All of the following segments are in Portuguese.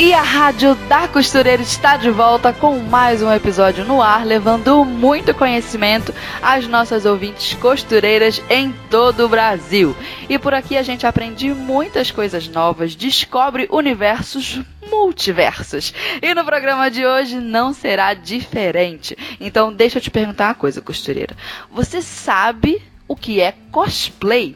E a Rádio da Costureira está de volta com mais um episódio no ar, levando muito conhecimento às nossas ouvintes costureiras em todo o Brasil. E por aqui a gente aprende muitas coisas novas, descobre universos multiversos. E no programa de hoje não será diferente. Então deixa eu te perguntar uma coisa, costureira. Você sabe o que é cosplay?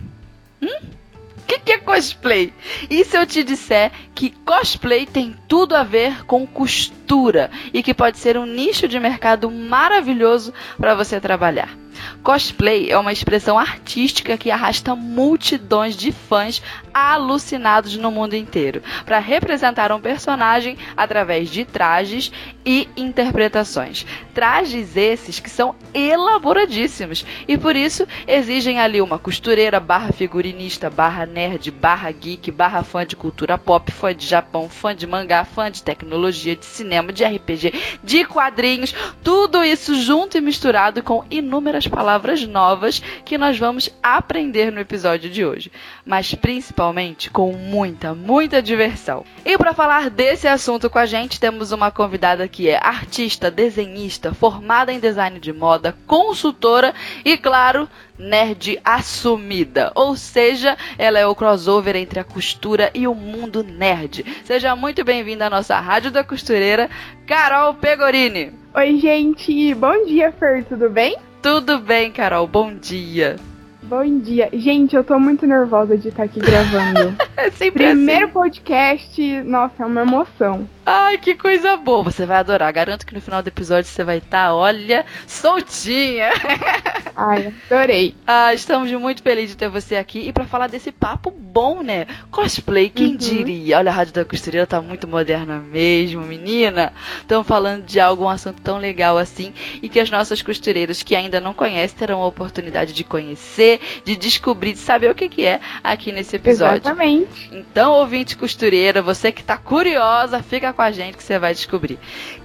Hum? O que, que é cosplay? E se eu te disser que cosplay tem tudo a ver com costura e que pode ser um nicho de mercado maravilhoso para você trabalhar? Cosplay é uma expressão artística que arrasta multidões de fãs alucinados no mundo inteiro para representar um personagem através de trajes e interpretações. Trajes esses que são elaboradíssimos e por isso exigem ali uma costureira barra figurinista barra nerd barra geek barra fã de cultura pop, fã de Japão, fã de mangá, fã de tecnologia, de cinema, de RPG, de quadrinhos, tudo isso junto e misturado com inúmeras palavras novas que nós vamos aprender no episódio de hoje, mas principalmente com muita, muita diversão. E para falar desse assunto com a gente, temos uma convidada que é artista, desenhista, formada em design de moda, consultora e, claro, nerd assumida. Ou seja, ela é o crossover entre a costura e o mundo nerd. Seja muito bem-vinda à nossa Rádio da Costureira, Carol Pegorini. Oi, gente. Bom dia, Fer. Tudo bem? Tudo bem, Carol. Bom dia. Bom dia. Gente, eu tô muito nervosa de estar aqui gravando. é sempre Primeiro assim. podcast, nossa, é uma emoção. Ai, que coisa boa. Você vai adorar. Garanto que no final do episódio você vai estar, tá, olha, soltinha. Ai, adorei. Ah, estamos muito felizes de ter você aqui e para falar desse papo bom, né? Cosplay, quem uhum. diria? Olha, a Rádio da Costureira tá muito moderna mesmo, menina. Estamos falando de algo, um assunto tão legal assim e que as nossas costureiras que ainda não conhecem terão a oportunidade de conhecer, de descobrir, de saber o que, que é aqui nesse episódio. Exatamente. Então, ouvinte costureira, você que tá curiosa, fica com a gente que você vai descobrir.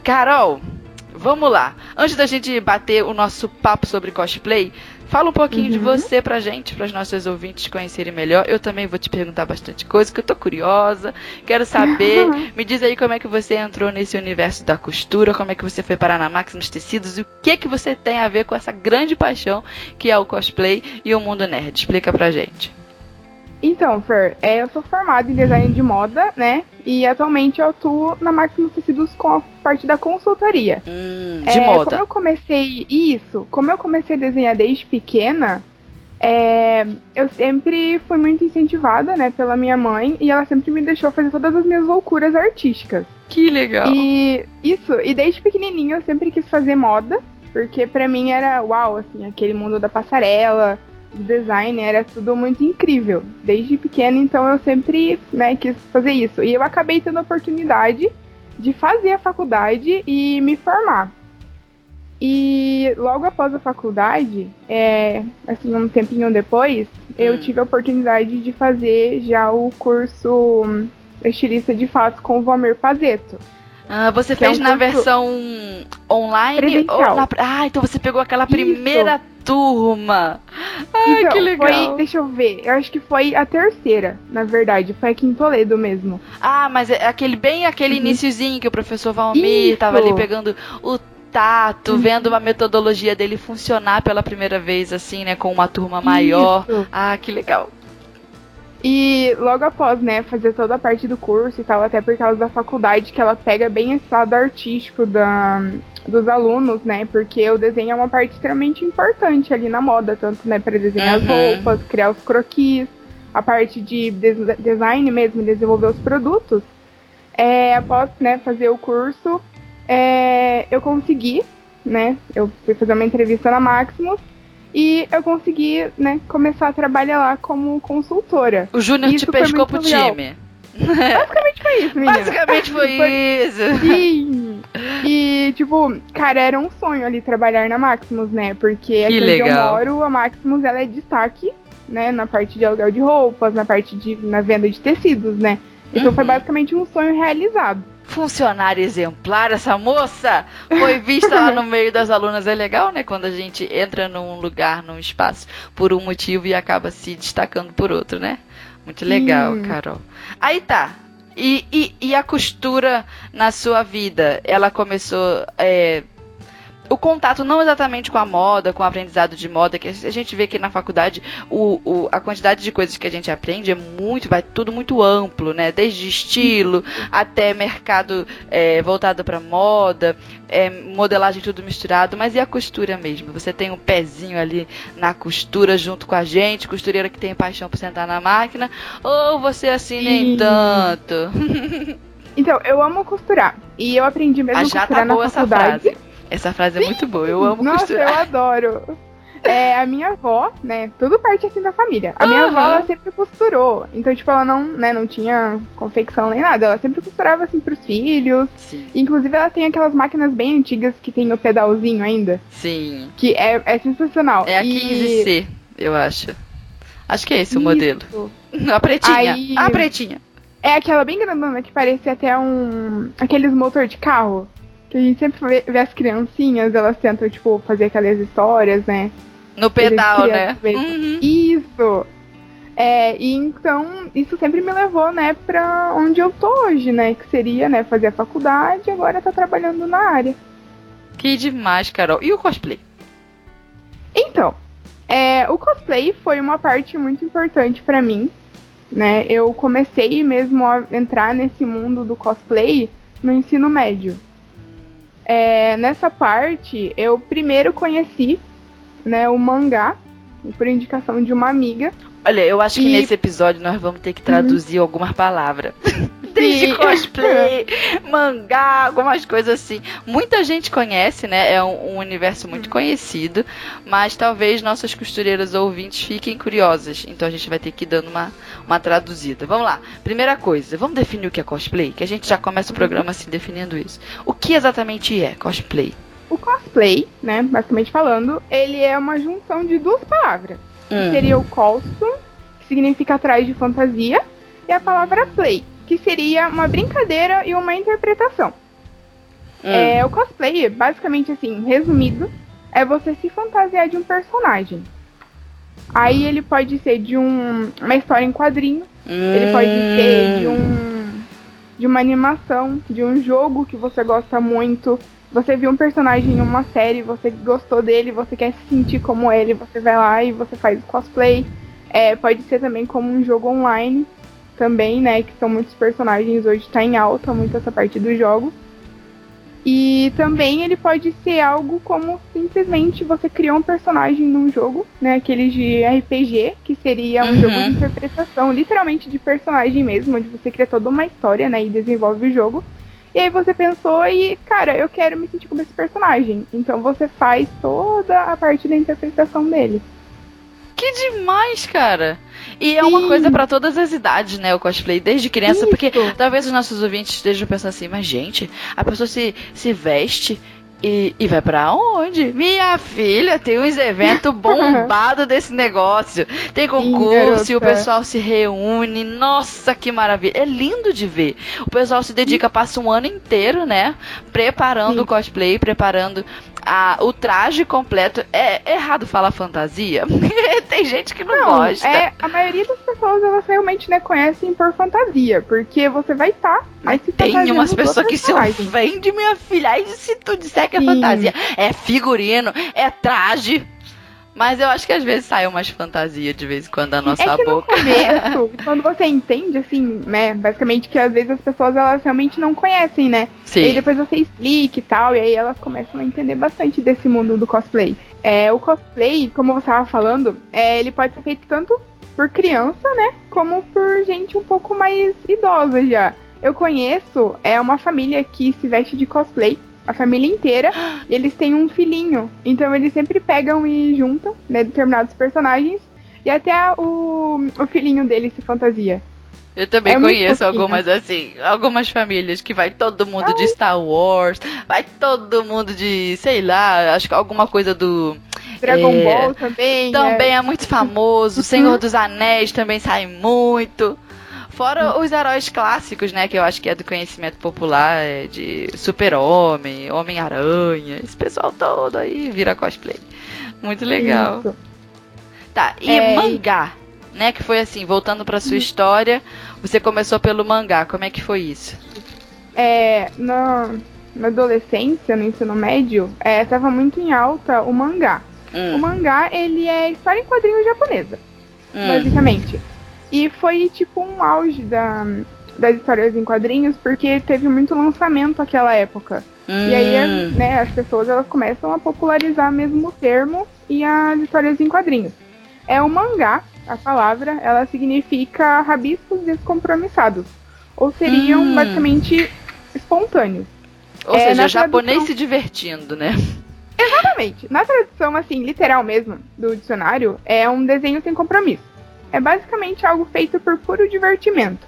Carol, vamos lá. Antes da gente bater o nosso papo sobre cosplay, fala um pouquinho uhum. de você pra gente, para os nossos ouvintes conhecerem melhor. Eu também vou te perguntar bastante coisa, que eu tô curiosa, quero saber. Me diz aí como é que você entrou nesse universo da costura, como é que você foi parar na Maximus Tecidos e o que que você tem a ver com essa grande paixão que é o cosplay e o mundo nerd. Explica pra gente. Então, Fer, é, eu sou formada em design de moda, né? E atualmente eu atuo na Máximo Tecidos com a parte da consultoria. Hum, de é, moda. Como eu comecei isso, como eu comecei a desenhar desde pequena, é, eu sempre fui muito incentivada, né, pela minha mãe, e ela sempre me deixou fazer todas as minhas loucuras artísticas. Que legal. E isso, e desde pequenininho eu sempre quis fazer moda, porque para mim era uau, assim, aquele mundo da passarela, design era tudo muito incrível. Desde pequena, então eu sempre né, quis fazer isso. E eu acabei tendo a oportunidade de fazer a faculdade e me formar. E logo após a faculdade, é, assim, um tempinho depois, hum. eu tive a oportunidade de fazer já o curso estilista de fato com o Valmir Pazeto. Ah, você fez é um na versão online? Ou na... Ah, então você pegou aquela primeira Isso. Turma. Ai, então, que legal. Foi, deixa eu ver, eu acho que foi a terceira, na verdade. Foi aqui em Toledo mesmo. Ah, mas é aquele bem aquele uhum. iniciozinho que o professor Valmir Isso. tava ali pegando o tato, uhum. vendo uma metodologia dele funcionar pela primeira vez, assim, né, com uma turma maior. Isso. Ah, que legal. E logo após, né, fazer toda a parte do curso e tal, até por causa da faculdade, que ela pega bem esse lado artístico da, dos alunos, né, porque o desenho é uma parte extremamente importante ali na moda, tanto, né, para desenhar uhum. as roupas, criar os croquis, a parte de design mesmo, desenvolver os produtos. É, após, né, fazer o curso, é, eu consegui, né, eu fui fazer uma entrevista na Maximus, e eu consegui, né, começar a trabalhar lá como consultora. O Júnior te pescou pro legal. time. Basicamente foi isso, menina. Basicamente foi, foi isso. Sim. E, tipo, cara, era um sonho ali trabalhar na Maximus, né? Porque que aqui onde eu moro, a Maximus ela é destaque, né? Na parte de aluguel de roupas, na parte de na venda de tecidos, né? Então uhum. foi basicamente um sonho realizado. Funcionária exemplar, essa moça foi vista lá no meio das alunas. É legal, né? Quando a gente entra num lugar, num espaço, por um motivo e acaba se destacando por outro, né? Muito legal, Sim. Carol. Aí tá. E, e, e, a costura na sua vida? Ela começou. É, o contato não exatamente com a moda, com o aprendizado de moda, que a gente vê que na faculdade o, o, a quantidade de coisas que a gente aprende é muito, vai tudo muito amplo, né? Desde estilo até mercado é, voltado para moda, é, modelagem tudo misturado, mas e a costura mesmo? Você tem um pezinho ali na costura junto com a gente, costureira que tem paixão por sentar na máquina, ou você assim nem tanto? Então, eu amo costurar. E eu aprendi mesmo Ah, a já costurar tá na boa essa frase. É muito boa, eu amo Nossa, costurar. eu adoro. É, a minha avó, né, tudo parte assim da família. A minha avó, Aham. ela sempre costurou. Então, tipo, ela não, né, não tinha confecção nem nada. Ela sempre costurava, assim, pros filhos. Sim, Inclusive, ela tem aquelas máquinas bem antigas que tem o pedalzinho ainda. sim. Que é, é sensacional. É a E- 15C, eu acho. Acho que é esse o Isso. modelo. A pretinha. Aí- A pretinha. É aquela bem grandona que parece até um. aqueles motor de carro. Que a gente sempre vê, as criancinhas, elas tentam, tipo, fazer aquelas histórias, né? No pedal, né? Uhum. Isso! É, e então, isso sempre me levou, né, pra onde eu tô hoje, né? Que seria, né, fazer a faculdade e agora tá trabalhando na área. Que demais, Carol. E o cosplay? Então, é, o cosplay foi uma parte muito importante pra mim, né? Eu comecei mesmo a entrar nesse mundo do cosplay no ensino médio. É, nessa parte, eu primeiro conheci, né, o mangá, por indicação de uma amiga. Olha, eu acho que E- Uhum. nesse episódio nós vamos ter que traduzir algumas palavras. Desde cosplay, mangá, algumas coisas assim. Muita gente conhece, né? É um, um universo Uhum. muito conhecido, mas talvez nossas costureiras ouvintes fiquem curiosas. Então a gente vai ter que ir dando uma, uma traduzida. Vamos lá. Primeira coisa, vamos definir o que é cosplay? Que a gente já começa o Uhum. programa assim definindo isso. O que exatamente é cosplay? O cosplay, né, basicamente falando, ele é uma junção de duas palavras. Hum. seria o costume, que significa atrás de fantasia, e a palavra play, que seria uma brincadeira e uma interpretação. Hum. É, o cosplay, basicamente assim, resumido, é você se fantasiar de um personagem. Aí ele pode ser de um, uma história em quadrinho, ele pode ser de um de uma animação, de um jogo que você gosta muito. Você viu um personagem em uma série, você gostou dele, você quer se sentir como ele, você vai lá e você faz cosplay. É, pode ser também como um jogo online também, né? Que são muitos personagens hoje está em alta muito essa parte do jogo. E também ele pode ser algo como simplesmente você criou um personagem num jogo, né? Aquele de RPG, que seria um Uhum. jogo de interpretação, literalmente de personagem mesmo, onde você cria toda uma história, né? E desenvolve o jogo. E aí você pensou e, cara, eu quero me sentir como esse personagem. Então você faz toda a parte da interpretação dele. Que demais, cara! E é uma Sim. coisa pra todas as idades, né? O cosplay, desde criança, Isso. porque talvez os nossos ouvintes estejam pensando assim, mas gente, a pessoa se, se veste e, e vai pra onde? Minha filha, tem uns eventos bombados desse negócio. Tem concurso e o pessoal se reúne. Nossa, que maravilha! É lindo de ver. O pessoal se dedica, passa um ano inteiro, né? Preparando Sim. o cosplay, preparando a, o traje completo. É errado falar fantasia? tem gente que não, gosta. é, a maioria das pessoas elas realmente né, conhecem por fantasia, porque você vai estar, mas se Tem umas pessoas que se ofendem, minha filha. Aí se tu disser que é Sim. fantasia, é figurino, é traje. Mas eu acho que às vezes sai umas fantasias de vez em quando da nossa é que no boca. começo, quando você entende, assim, né, basicamente que às vezes as pessoas elas realmente não conhecem, né? E aí Sim. depois você explica e tal, e aí elas começam a entender bastante desse mundo do cosplay. É, o cosplay, como você estava falando, é, ele pode ser feito tanto por criança, né, como por gente um pouco mais idosa já. Eu conheço é uma família que se veste de cosplay, a família inteira, e eles têm um filhinho. Então eles sempre pegam e juntam, né, determinados personagens, e até o, o filhinho dele se fantasia. Eu também é conheço algumas assim, algumas famílias que vai todo mundo Ai. de Star Wars, vai todo mundo de, sei lá, acho que alguma coisa do Dragon é, Ball também. Também é, é muito famoso. Senhor dos Anéis também sai muito. Fora os heróis clássicos, né? Que eu acho que é do conhecimento popular, é de Super-Homem, Homem-Aranha, esse pessoal todo aí vira cosplay. Muito legal. Isso. Tá, e é... mangá? né? Que foi assim, voltando para sua história, você começou pelo mangá. Como é que foi isso? É, na, na adolescência, no ensino médio, estava é, muito em alta o mangá. Hum. O mangá, ele é história em quadrinhos japonesa, hum. basicamente. E foi tipo um auge da, das histórias em quadrinhos, porque teve muito lançamento naquela época. Hum. E aí, hum. né, as pessoas elas começam a popularizar mesmo o termo e as histórias em quadrinhos. É um mangá, a palavra, ela significa rabiscos descompromissados. Ou seriam hum. basicamente espontâneos. Ou é, seja, japonês tradução... se divertindo, né? Exatamente. Na tradução, assim, literal mesmo, do dicionário, é um desenho sem compromisso. É basicamente algo feito por puro divertimento.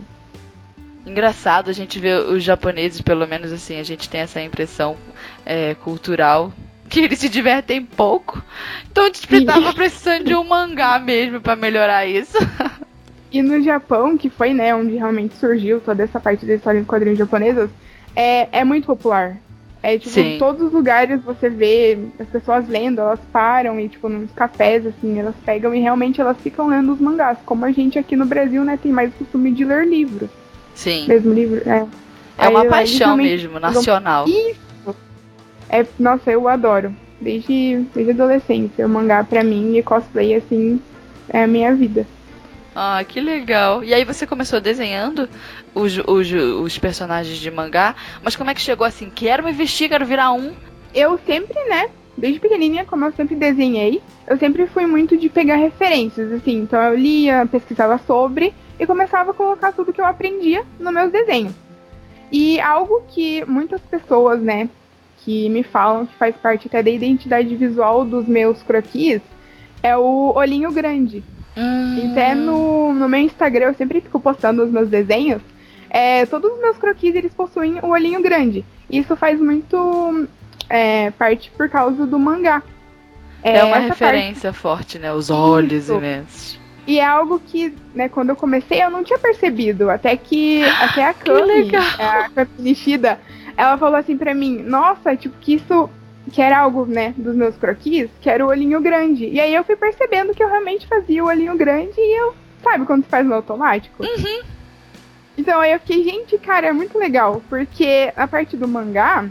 Engraçado a gente ver os japoneses, pelo menos assim, a gente tem essa impressão é, cultural que eles se divertem pouco. Então a gente tava precisando de um mangá mesmo para melhorar isso. E no Japão, que foi, né, onde realmente surgiu toda essa parte da história em quadrinhos japonesas, é, é muito popular. É, tipo, Sim. em todos os lugares você vê as pessoas lendo, elas param e, tipo, nos cafés, assim, elas pegam e realmente elas ficam lendo os mangás. Como a gente aqui no Brasil, né, tem mais o costume de ler livros. Sim. Mesmo livro, é. É uma Aí, paixão mesmo, nacional. Isso, é, nossa, eu adoro. Desde, desde adolescência. O mangá pra mim e cosplay, assim, é a minha vida. Ah, que legal. E aí você começou desenhando os, os, os personagens de mangá, mas como é que chegou assim? Quero me vestir, quero virar um. Eu sempre, né? Desde pequenininha, como eu sempre desenhei, eu sempre fui muito de pegar referências, assim. Então eu lia, pesquisava sobre e começava a colocar tudo que eu aprendia nos meus desenhos. E algo que muitas pessoas, né, que me falam que faz parte até da identidade visual dos meus croquis é o olhinho grande. Hum. Até no, no meu Instagram eu sempre fico postando os meus desenhos. É, todos os meus croquis eles possuem o olhinho grande. Isso faz muito é, parte por causa do mangá. É, é uma referência parte... forte, né? Os olhos Isso. imensos. E é algo que, né, quando eu comecei eu não tinha percebido. Até que até a Cami, a Cami Nishida, ela falou assim pra mim, nossa, tipo, que isso que era algo, né, dos meus croquis, que era o olhinho grande. E aí eu fui percebendo que eu realmente fazia o olhinho grande e eu, sabe quando você faz no automático? Uhum. Então aí eu fiquei, gente, cara, é muito legal, porque a parte do mangá,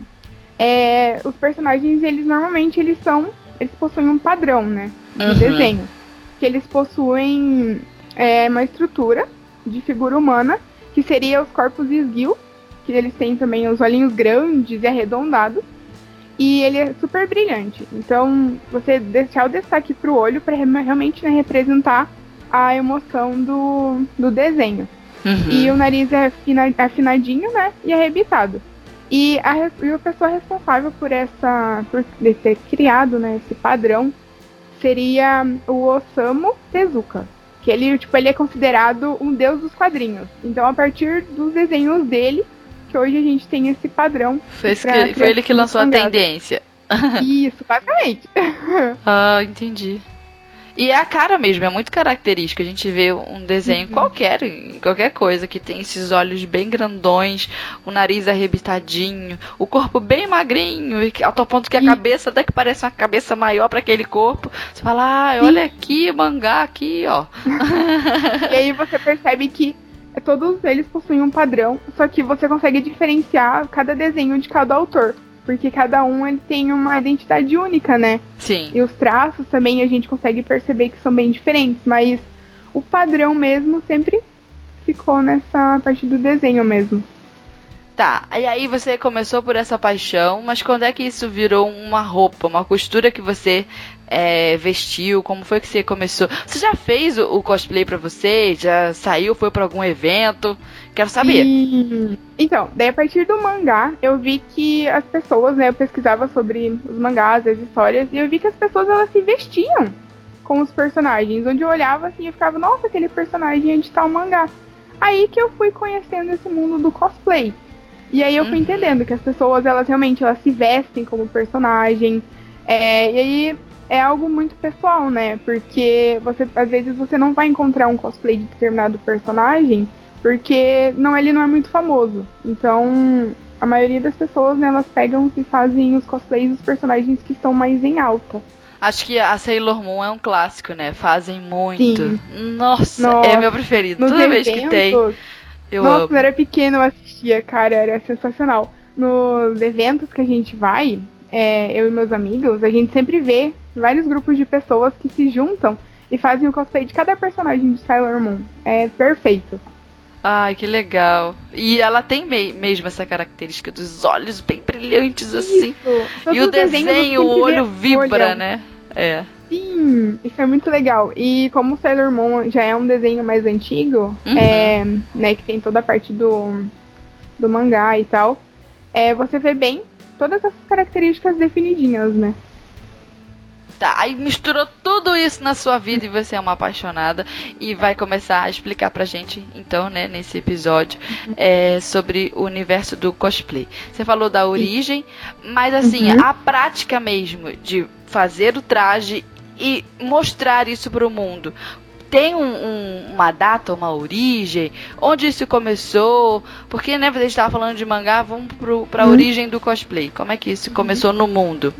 é, os personagens, eles normalmente eles são, eles possuem um padrão, né, de uhum. desenho. Que eles possuem é, uma estrutura de figura humana, que seria os corpos esguio, que eles têm também os olhinhos grandes e arredondados. E ele é super brilhante. Então, você deixar o destaque pro olho para realmente né, representar a emoção do, do desenho. Uhum. E o nariz é afinadinho, né? E arrebitado. E a, e a pessoa responsável por essa. por ter criado né, esse padrão seria o Osamu Tezuka. Que ele, tipo, ele é considerado um deus dos quadrinhos. Então, a partir dos desenhos dele, que hoje a gente tem esse padrão. Foi, que, foi ele que lançou a tendência. Isso, basicamente. ah, entendi. E é a cara mesmo, é muito característico. A gente vê um desenho uhum. qualquer, qualquer coisa, que tem esses olhos bem grandões, o nariz arrebitadinho, o corpo bem magrinho, ao ponto que a cabeça até que parece uma cabeça maior para aquele corpo. Você fala, ah, olha aqui, mangá aqui, ó. e aí você percebe que todos eles possuem um padrão, só que você consegue diferenciar cada desenho de cada autor. Porque cada um ele tem uma identidade única, né? Sim. E os traços também a gente consegue perceber que são bem diferentes, mas o padrão mesmo sempre ficou nessa parte do desenho mesmo. Tá, e aí você começou por essa paixão, mas quando é que isso virou uma roupa, uma costura que você é, vestiu? Como foi que você começou? Você já fez o, o cosplay para você? Já saiu, foi para algum evento? Quero saber. E... Então, daí a partir do mangá, eu vi que as pessoas, né, eu pesquisava sobre os mangás, as histórias, e eu vi que as pessoas elas se vestiam com os personagens, onde eu olhava assim e ficava, nossa, aquele personagem é de tal mangá. Aí que eu fui conhecendo esse mundo do cosplay. E aí eu fui uhum. entendendo que as pessoas, elas realmente elas se vestem como personagem. É, e aí é algo muito pessoal, né? Porque você às vezes você não vai encontrar um cosplay de determinado personagem porque não ele não é muito famoso. Então, a maioria das pessoas, né, elas pegam e fazem os cosplays dos personagens que estão mais em alta. Acho que a Sailor Moon é um clássico, né? Fazem muito. Nossa, Nossa, é meu preferido. Toda eventos, vez que tem. Eu Nossa, amo. quando eu era pequeno eu assistia, cara, era sensacional. Nos eventos que a gente vai, é, eu e meus amigos, a gente sempre vê vários grupos de pessoas que se juntam e fazem o cosplay de cada personagem de Sailor Moon. É perfeito. Ai, que legal. E ela tem me mesmo essa característica dos olhos bem brilhantes assim. Isso. E o desenho, o olho vibra, né? É. Sim, isso é muito legal. E como Sailor Moon já é um desenho mais antigo, uhum. é, né, que tem toda a parte do, do mangá e tal, é, você vê bem todas essas características definidinhas, né? Tá, aí misturou tudo isso na sua vida e você é uma apaixonada e vai começar a explicar pra gente, então, né, nesse episódio, é, sobre o universo do cosplay. Você falou da origem, mas assim, uhum. a prática mesmo de fazer o traje e mostrar isso pro mundo tem um, um, uma data, uma origem? Onde isso começou? Porque, né, você estava falando de mangá, vamos para a uhum. origem do cosplay. Como é que isso começou no mundo?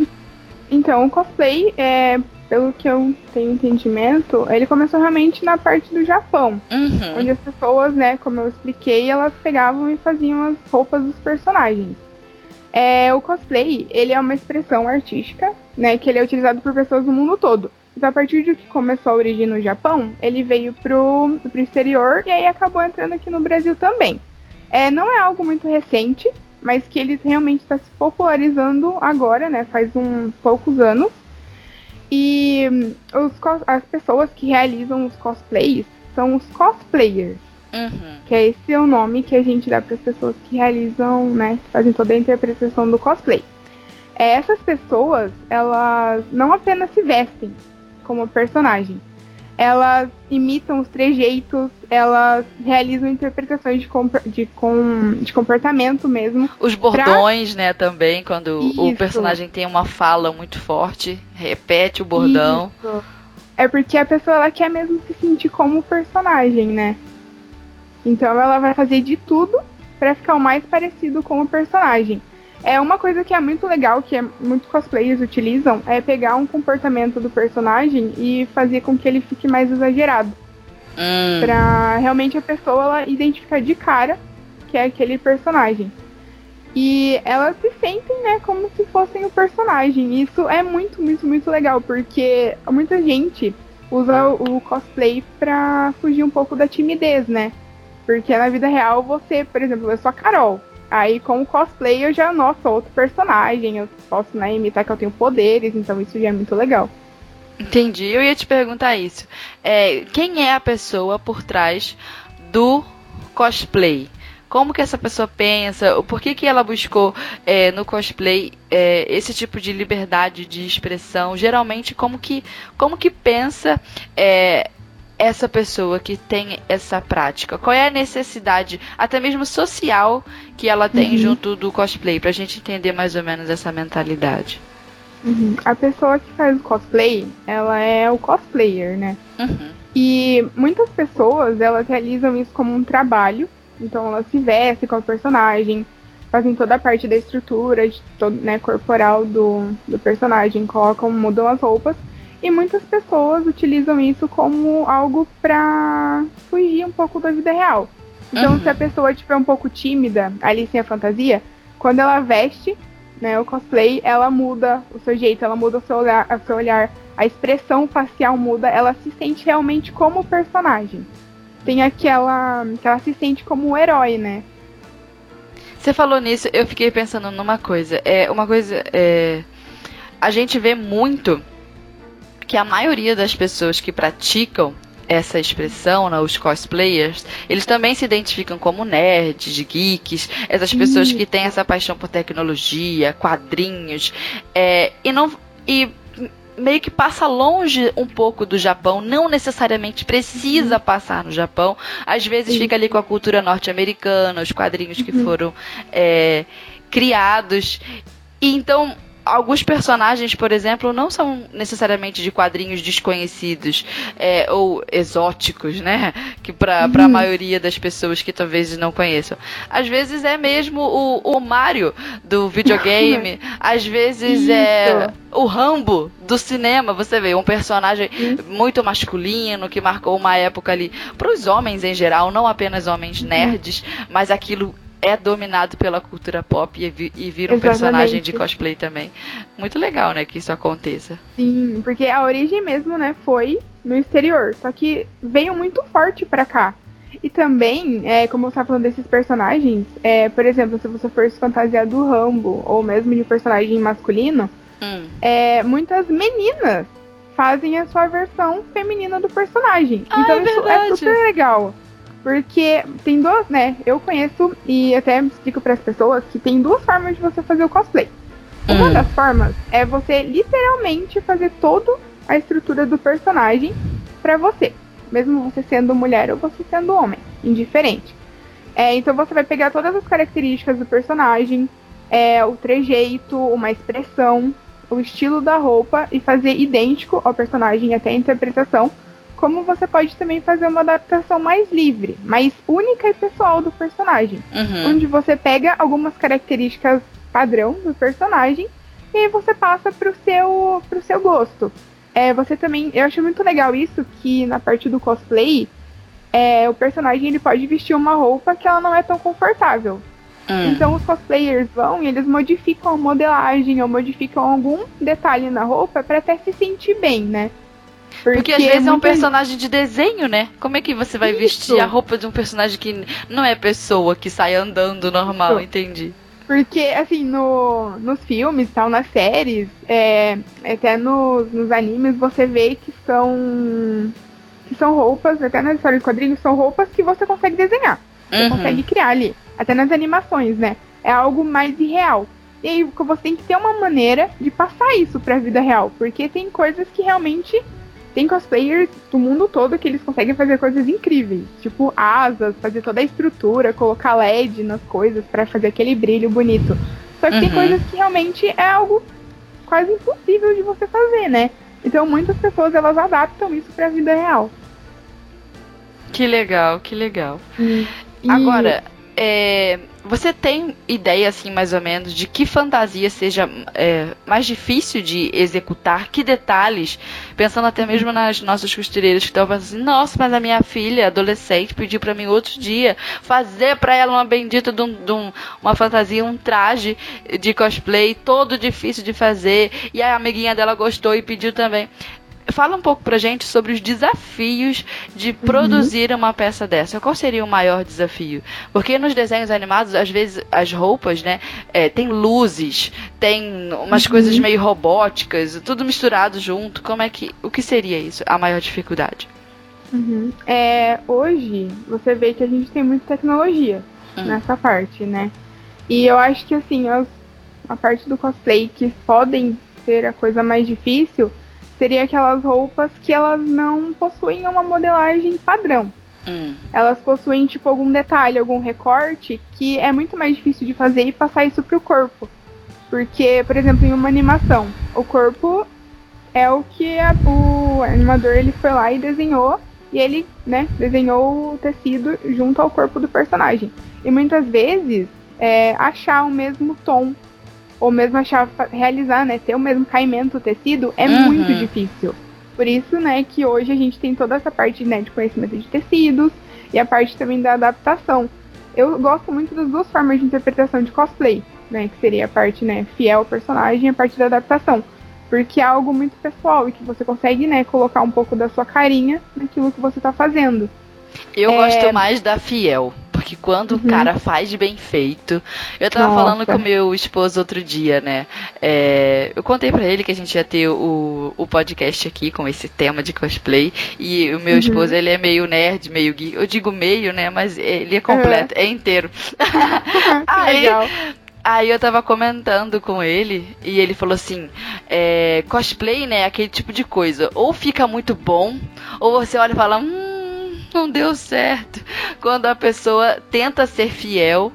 Então, o cosplay, é, pelo que eu tenho entendimento, ele começou realmente na parte do Japão. Uhum. Onde as pessoas, né, como eu expliquei, elas pegavam e faziam as roupas dos personagens. É, o cosplay, ele é uma expressão artística, né, que ele é utilizado por pessoas do mundo todo. Então, a partir de que começou a origem no Japão, ele veio pro, pro exterior e aí acabou entrando aqui no Brasil também. É, não é algo muito recente, mas que ele realmente está se popularizando agora, né? Faz um poucos anos. E os, as pessoas que realizam os cosplays são os cosplayers. Uhum. Que é esse é o nome que a gente dá para as pessoas que realizam, né? Fazem toda a interpretação do cosplay. É, essas pessoas, elas não apenas se vestem como personagem, elas imitam os trejeitos, elas realizam interpretações de, de, com, de comportamento mesmo. Os bordões, pra... né, também, quando Isso. o personagem tem uma fala muito forte, repete o bordão. Isso. É porque a pessoa ela quer mesmo se sentir como personagem, né? Então ela vai fazer de tudo para ficar o mais parecido com o personagem. É uma coisa que é muito legal, que é, muitos cosplayers utilizam, é pegar um comportamento do personagem e fazer com que ele fique mais exagerado. Hum. Pra realmente a pessoa ela identificar de cara que é aquele personagem. E elas se sentem, né, como se fossem o personagem. Isso é muito, muito, muito legal, porque muita gente usa o cosplay pra fugir um pouco da timidez, né? Porque na vida real você, por exemplo, eu sou a Carol. Aí com o cosplay eu já, nossa, outro personagem, eu posso né, imitar que eu tenho poderes, então isso já é muito legal. Entendi, eu ia te perguntar isso. É, quem é a pessoa por trás do cosplay? Como que essa pessoa pensa? Por que, que ela buscou é, no cosplay é, esse tipo de liberdade de expressão? Geralmente, como que, como que pensa é, essa pessoa que tem essa prática? Qual é a necessidade, até mesmo social, que ela tem uhum. junto do cosplay, pra gente entender mais ou menos essa mentalidade? Uhum. A pessoa que faz o cosplay, ela é o cosplayer, né? Uhum. E muitas pessoas, elas realizam isso como um trabalho, então elas se vestem com o personagem, fazem toda a parte da estrutura de todo, né, corporal do, do personagem, colocam, mudam as roupas e muitas pessoas utilizam isso como algo para fugir um pouco da vida real. Então, uhum. se a pessoa estiver um pouco tímida ali sem a fantasia, quando ela veste né, o cosplay, ela muda o seu jeito, ela muda o seu olhar, o seu olhar, a expressão facial muda, ela se sente realmente como personagem. Tem aquela que ela se sente como o herói, né? Você falou nisso, eu fiquei pensando numa coisa. É uma coisa, é, a gente vê muito que a maioria das pessoas que praticam essa expressão, né, os cosplayers, eles também se identificam como nerds, geeks, essas pessoas que têm essa paixão por tecnologia, quadrinhos, é, e não e meio que passa longe um pouco do Japão, não necessariamente precisa uhum. passar no Japão. Às vezes Sim. fica ali com a cultura norte-americana, os quadrinhos que uhum. foram é, criados. E então alguns personagens, por exemplo, não são necessariamente de quadrinhos desconhecidos é, ou exóticos, né? Que para uhum. a maioria das pessoas que talvez não conheçam. Às vezes é mesmo o, o Mario do videogame, às vezes é Isso. é o Rambo do cinema. Você vê um personagem uhum. muito masculino que marcou uma época ali para os homens em geral, não apenas homens uhum. nerds, mas aquilo é dominado pela cultura pop e, e vira um Exatamente. personagem de cosplay também. Muito legal, né, que isso aconteça. Sim, porque a origem mesmo, né, foi no exterior, só que veio muito forte para cá. E também, é, como você estava falando desses personagens, é, por exemplo, se você for se fantasiar do Rambo, ou mesmo de um personagem masculino, hum. é, muitas meninas fazem a sua versão feminina do personagem. Ah, então é isso é super legal. Porque tem duas, né? Eu conheço e até explico para as pessoas que tem duas formas de você fazer o cosplay. Uma hum. das formas é você literalmente fazer toda a estrutura do personagem para você, mesmo você sendo mulher ou você sendo homem, indiferente. É, então você vai pegar todas as características do personagem, é, o trejeito, uma expressão, o estilo da roupa e fazer idêntico ao personagem até a interpretação como você pode também fazer uma adaptação mais livre, mais única e pessoal do personagem. Uhum. Onde você pega algumas características padrão do personagem e aí você passa pro seu, pro seu gosto. É, você também. Eu acho muito legal isso, que na parte do cosplay, é, o personagem ele pode vestir uma roupa que ela não é tão confortável. Hum. Então os cosplayers vão e eles modificam a modelagem ou modificam algum detalhe na roupa para até se sentir bem, né? Porque, Porque às vezes é, um personagem de desenho, né? Como é que você vai Isso. vestir a roupa de um personagem que não é pessoa, que sai andando normal, Isso. entendi. Porque, assim, no, nos filmes tal, nas séries, é, até nos, nos animes, você vê que são. que são roupas, até nas histórias de quadrinhos, são roupas que você consegue desenhar. Você uhum. consegue criar ali. Até nas animações, né? É algo mais irreal. E aí você tem que ter uma maneira de passar isso pra vida real. Porque tem coisas que realmente tem cosplayers do mundo todo que eles conseguem fazer coisas incríveis, tipo asas, fazer toda a estrutura, colocar LED nas coisas para fazer aquele brilho bonito. Só que uhum. tem coisas que realmente é algo quase impossível de você fazer, né? Então muitas pessoas elas adaptam isso para a vida real. Que legal, que legal. Hum. E... Agora, é, você tem ideia, assim, mais ou menos, de que fantasia seja é, mais difícil de executar? Que detalhes? Pensando até mesmo nas nossas costureiras que estão pensando assim, nossa, mas a minha filha, adolescente, pediu para mim outro dia fazer para ela uma bendita de, um, de um, uma fantasia, um traje de cosplay, todo difícil de fazer. E a amiguinha dela gostou e pediu também fala um pouco pra gente sobre os desafios de produzir uhum. uma peça dessa. Qual seria o maior desafio? Porque nos desenhos animados, às vezes, as roupas, né, é, tem luzes, tem umas uhum. coisas meio robóticas, tudo misturado junto. Como é que. O que seria isso? A maior dificuldade? Uhum. É, hoje, você vê que a gente tem muita tecnologia hum. nessa parte, né? E eu acho que, assim, as, a parte do cosplay que podem ser a coisa mais difícil seria aquelas roupas que elas não possuem uma modelagem padrão. Hum. Elas possuem, tipo, algum detalhe, algum recorte que é muito mais difícil de fazer e passar isso pro corpo. Porque, por exemplo, em uma animação, o corpo é o que a, o animador ele foi lá e desenhou e ele, né, desenhou o tecido junto ao corpo do personagem. E muitas vezes é, achar o mesmo tom ou mesmo achar realizar, né, ter o mesmo caimento do tecido é uhum. muito difícil. Por isso, né, que hoje a gente tem toda essa parte, né, de conhecimento de tecidos e a parte também da adaptação. Eu gosto muito das duas formas de interpretação de cosplay, né, que seria a parte, né, fiel ao personagem e a parte da adaptação. Porque é algo muito pessoal e que você consegue, né, colocar um pouco da sua carinha naquilo que você está fazendo. Eu é... gosto mais da fiel. Porque quando uhum. o cara faz bem feito. Eu tava Nossa. falando com meu esposo outro dia, né? É, eu contei para ele que a gente ia ter o, o podcast aqui com esse tema de cosplay. E o meu uhum. esposo, ele é meio nerd, meio geek. Eu digo meio, né? Mas ele é completo, uhum. é inteiro. Aí, legal Aí eu tava comentando com ele e ele falou assim: é, cosplay, né? Aquele tipo de coisa. Ou fica muito bom, ou você olha e fala: hum, não deu certo. Quando a pessoa tenta ser fiel,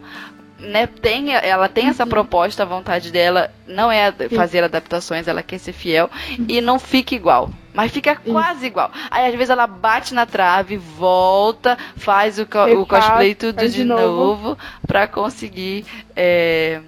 né, tem, ela tem essa uhum. proposta, a vontade dela não é fazer adaptações, ela quer ser fiel uhum. e não fica igual. Mas fica quase igual. Aí às vezes ela bate na trave, volta, faz o, co o cosplay tudo de, de novo, novo para conseguir é,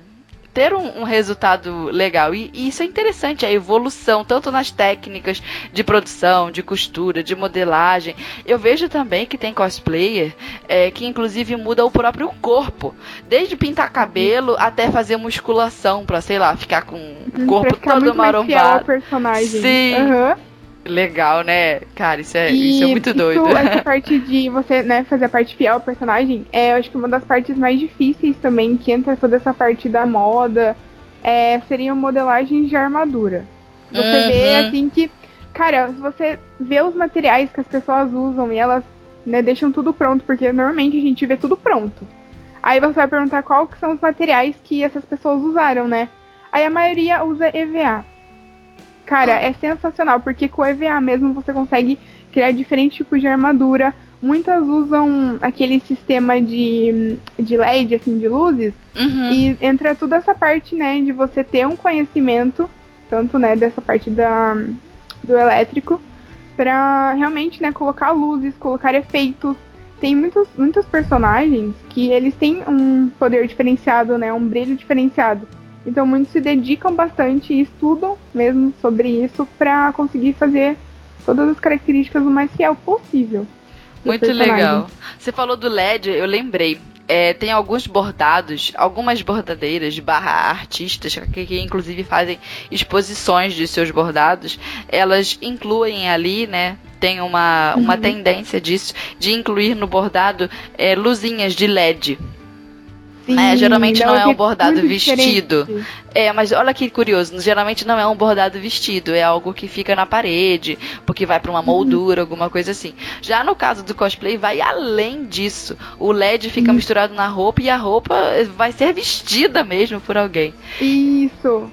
ter um, um resultado legal. E, e, isso é interessante, a evolução, tanto nas técnicas de produção, de costura, de modelagem. Eu vejo também que tem cosplayer é, que inclusive muda o próprio corpo. Desde pintar cabelo até fazer musculação pra, sei lá, ficar com o corpo todo marombado. personagem. Sim. Uhum. Legal, né? Cara, isso é, isso é muito doido. Isso, essa parte de você, né, fazer a parte fiel ao personagem, é, eu acho que uma das partes mais difíceis também, que entra toda essa parte da moda, é, seriam modelagens de armadura. Você uhum. vê, assim, que, cara, se você vê os materiais que as pessoas usam e elas, né, deixam tudo pronto, porque normalmente a gente vê tudo pronto. Aí você vai perguntar qual que são os materiais que essas pessoas usaram, né? Aí a maioria usa EVA. Cara, é sensacional, porque com o EVA mesmo você consegue criar diferentes tipos de armadura. Muitas usam aquele sistema de, de LED, assim, de luzes. Uhum. E entra toda essa parte, né, de você ter um conhecimento, tanto, né, dessa parte da, do elétrico, para realmente, né, colocar luzes, colocar efeitos. Tem muitos, muitos personagens que eles têm um poder diferenciado, né, um brilho diferenciado. Então muitos se dedicam bastante e estudam mesmo sobre isso para conseguir fazer todas as características o mais fiel possível. Muito personagem. legal. Você falou do LED, eu lembrei. É, tem alguns bordados, algumas bordadeiras barra artistas que, que, inclusive fazem exposições de seus bordados. Elas incluem ali, né? Tem uma, uma uhum. tendência disso, de incluir no bordado é, luzinhas de LED. Sim, né? Geralmente não é um bordado vestido. Diferente. É, mas olha que curioso, geralmente não é um bordado vestido, é algo que fica na parede, porque vai para uma moldura, uhum. alguma coisa assim. Já no caso do cosplay, vai além disso. O LED fica uhum. misturado na roupa e a roupa vai ser vestida mesmo por alguém. Isso.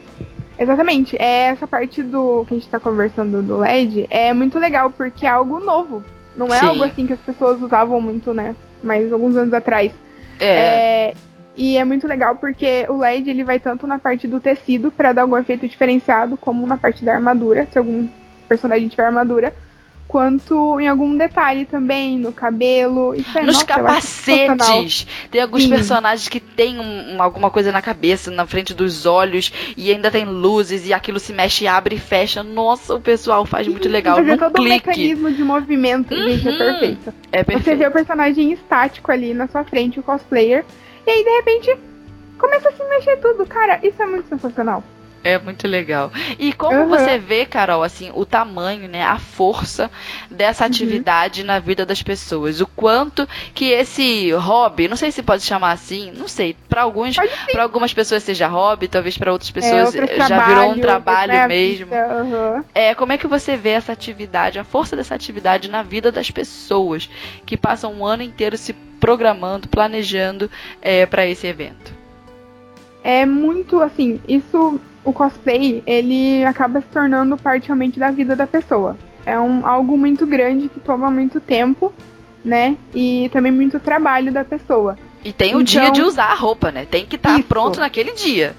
Exatamente. É essa parte do que a gente tá conversando do LED é muito legal porque é algo novo. Não é Sim. algo assim que as pessoas usavam muito, né? Mas alguns anos atrás. É. é e é muito legal porque o LED ele vai tanto na parte do tecido para dar algum efeito diferenciado, como na parte da armadura, se algum personagem tiver armadura, quanto em algum detalhe também, no cabelo. Isso é, Nos nossa, capacetes. Tem alguns Sim. personagens que tem um, alguma coisa na cabeça, na frente dos olhos, e ainda tem luzes, e aquilo se mexe, abre e fecha. Nossa, o pessoal faz muito legal. Fazer todo clique. um mecanismo de movimento, uhum. gente, é perfeito. É perfeito. Você vê o personagem estático ali na sua frente, o cosplayer e aí, de repente, começa a se mexer tudo. Cara, isso é muito sensacional. É muito legal. E como uhum. você vê, Carol, assim, o tamanho, né, a força dessa uhum. atividade na vida das pessoas, o quanto que esse hobby, não sei se pode chamar assim, não sei, para alguns, para algumas pessoas seja hobby, talvez para outras pessoas é, já trabalho, virou um trabalho mesmo. Uhum. É, como é que você vê essa atividade, a força dessa atividade na vida das pessoas que passam um ano inteiro se programando, planejando é, para esse evento? É muito assim, isso, o cosplay, ele acaba se tornando parte realmente da vida da pessoa. É um, algo muito grande que toma muito tempo, né? E também muito trabalho da pessoa. E tem o então, dia de usar a roupa, né? Tem que estar tá pronto naquele dia.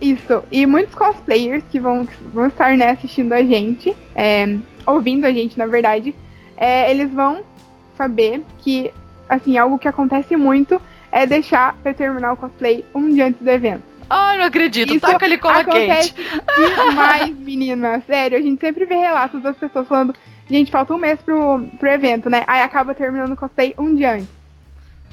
Isso. E muitos cosplayers que vão, vão estar né, assistindo a gente, é, ouvindo a gente, na verdade, é, eles vão saber que assim, algo que acontece muito é deixar pra terminar o cosplay um dia antes do evento. Ai, não acredito, Isso taca ele cola quente. demais, menina. Sério, a gente sempre vê relatos das pessoas falando, gente, falta um mês pro, pro evento, né? Aí acaba terminando o cosplay um dia antes.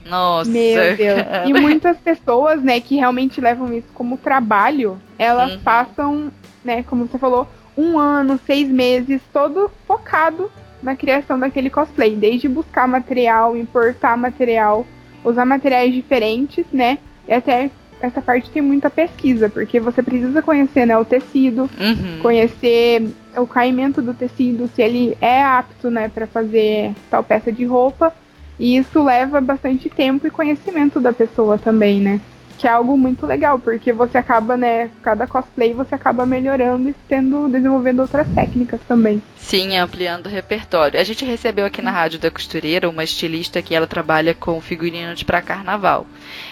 Nossa. Meu Deus. E muitas pessoas, né, que realmente levam isso como trabalho, elas uhum. passam, né, como você falou, um ano, seis meses, todo focado na criação daquele cosplay, desde buscar material, importar material, usar materiais diferentes, né? E até essa parte tem muita pesquisa, porque você precisa conhecer né, o tecido, uhum. conhecer o caimento do tecido, se ele é apto né, para fazer tal peça de roupa. E isso leva bastante tempo e conhecimento da pessoa também, né? Que é algo muito legal, porque você acaba, né, cada cosplay você acaba melhorando e tendo, desenvolvendo outras técnicas também. Sim, ampliando o repertório. A gente recebeu aqui na Rádio da Costureira uma estilista que ela trabalha com figurinos para carnaval.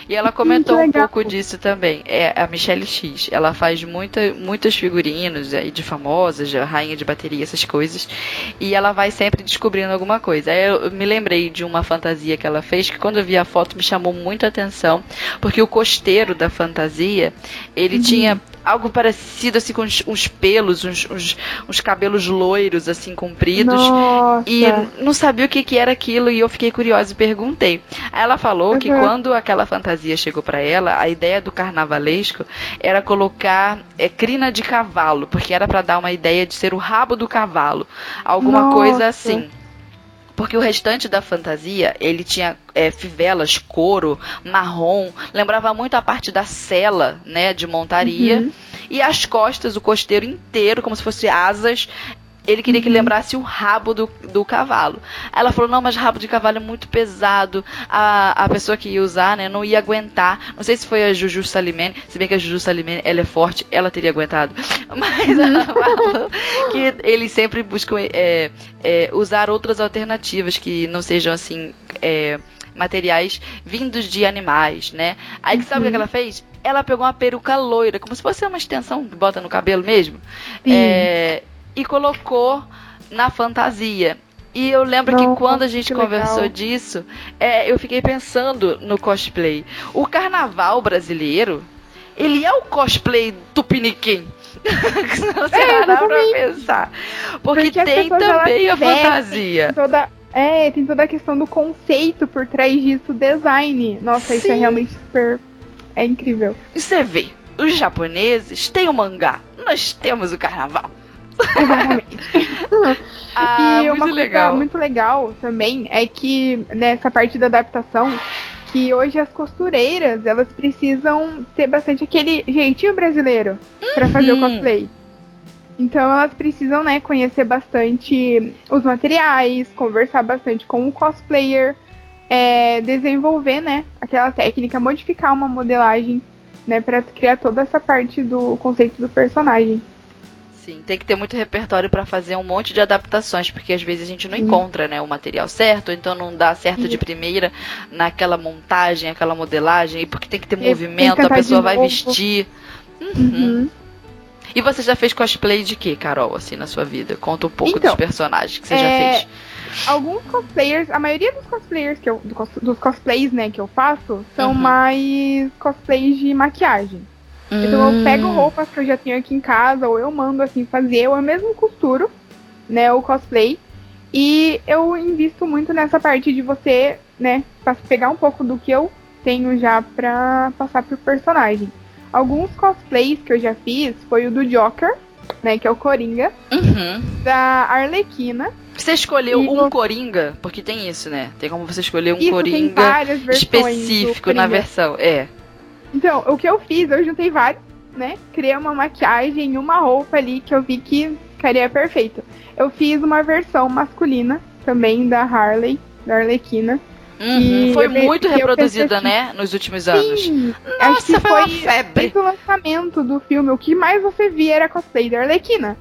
E ela comentou um pouco disso também. É a Michelle X. Ela faz muita, muitos figurinos aí de famosas, de rainha de bateria, essas coisas. E ela vai sempre descobrindo alguma coisa. Aí eu me lembrei de uma fantasia que ela fez que quando eu vi a foto me chamou muito a atenção, porque o costeiro da fantasia, ele uhum. tinha algo parecido assim com uns, uns pelos, uns, uns, uns, cabelos loiros assim compridos Nossa. e não sabia o que, que era aquilo e eu fiquei curiosa e perguntei. Aí ela falou uhum. que quando aquela fantasia chegou para ela, a ideia do carnavalesco era colocar é, crina de cavalo, porque era para dar uma ideia de ser o rabo do cavalo, alguma Nossa. coisa assim. Porque o restante da fantasia, ele tinha é, fivelas, couro, marrom, lembrava muito a parte da cela, né, de montaria. Uhum. E as costas, o costeiro inteiro, como se fosse asas, ele queria que uhum. lembrasse o rabo do, do cavalo. Ela falou, não, mas rabo de cavalo é muito pesado. A, a pessoa que ia usar, né, não ia aguentar. Não sei se foi a Juju Salimene, se bem que a Juju Salimene, ela é forte, ela teria aguentado. Mas ela falou que eles sempre buscam é, é, usar outras alternativas que não sejam assim... É, materiais vindos de animais, né? Aí uhum. sabe o que ela fez? Ela pegou uma peruca loira, como se fosse uma extensão que bota no cabelo mesmo. É, e colocou na fantasia. E eu lembro Não, que quando a gente conversou legal. disso, é, eu fiquei pensando no cosplay. O carnaval brasileiro, ele é o cosplay tupiniquim. Se você é, parar pra pensar. Porque, Porque tem também a fantasia. Toda, é, tem toda a questão do conceito por trás disso, design. Nossa, Sim. isso é realmente super. É incrível. E você vê, os japoneses têm o mangá, nós temos o carnaval. Exatamente. ah, e uma coisa legal. muito legal também é que nessa parte da adaptação, que hoje as costureiras, elas precisam ter bastante aquele jeitinho brasileiro uhum. para fazer o cosplay. Então elas precisam, né, conhecer bastante os materiais, conversar bastante com o cosplayer, é, desenvolver, né, aquela técnica, modificar uma modelagem, né, para criar toda essa parte do conceito do personagem. Sim, tem que ter muito repertório para fazer um monte de adaptações, porque às vezes a gente não Sim. encontra, né, o material certo, então não dá certo de primeira naquela montagem, aquela modelagem, porque tem que ter movimento, a pessoa vai vestir. Uhum. Uhum. E você já fez cosplay de quê, Carol, assim, na sua vida? Conta um pouco então, dos personagens que você é... já fez. Alguns cosplayers, a maioria dos cosplayers que eu, dos cosplays, né, que eu faço, são uhum. mais cosplays de maquiagem. Então eu pego hum. roupas que eu já tenho aqui em casa, ou eu mando assim fazer, eu mesmo costuro, né, o cosplay. E eu invisto muito nessa parte de você, né, pegar um pouco do que eu tenho já pra passar pro personagem. Alguns cosplays que eu já fiz foi o do Joker, né, que é o Coringa, uhum. da Arlequina. Você escolheu um no... Coringa? Porque tem isso, né? Tem como você escolher um isso, Coringa específico na versão. É. Então, o que eu fiz, eu juntei vários, né? Criei uma maquiagem e uma roupa ali que eu vi que ficaria perfeito. Eu fiz uma versão masculina também da Harley, da Arlequina. Uhum, foi muito reproduzida, assim, né, nos últimos anos. Sim, Nossa, acho que foi, uma febre. o lançamento do filme, o que mais você via era cosplay da Arlequina.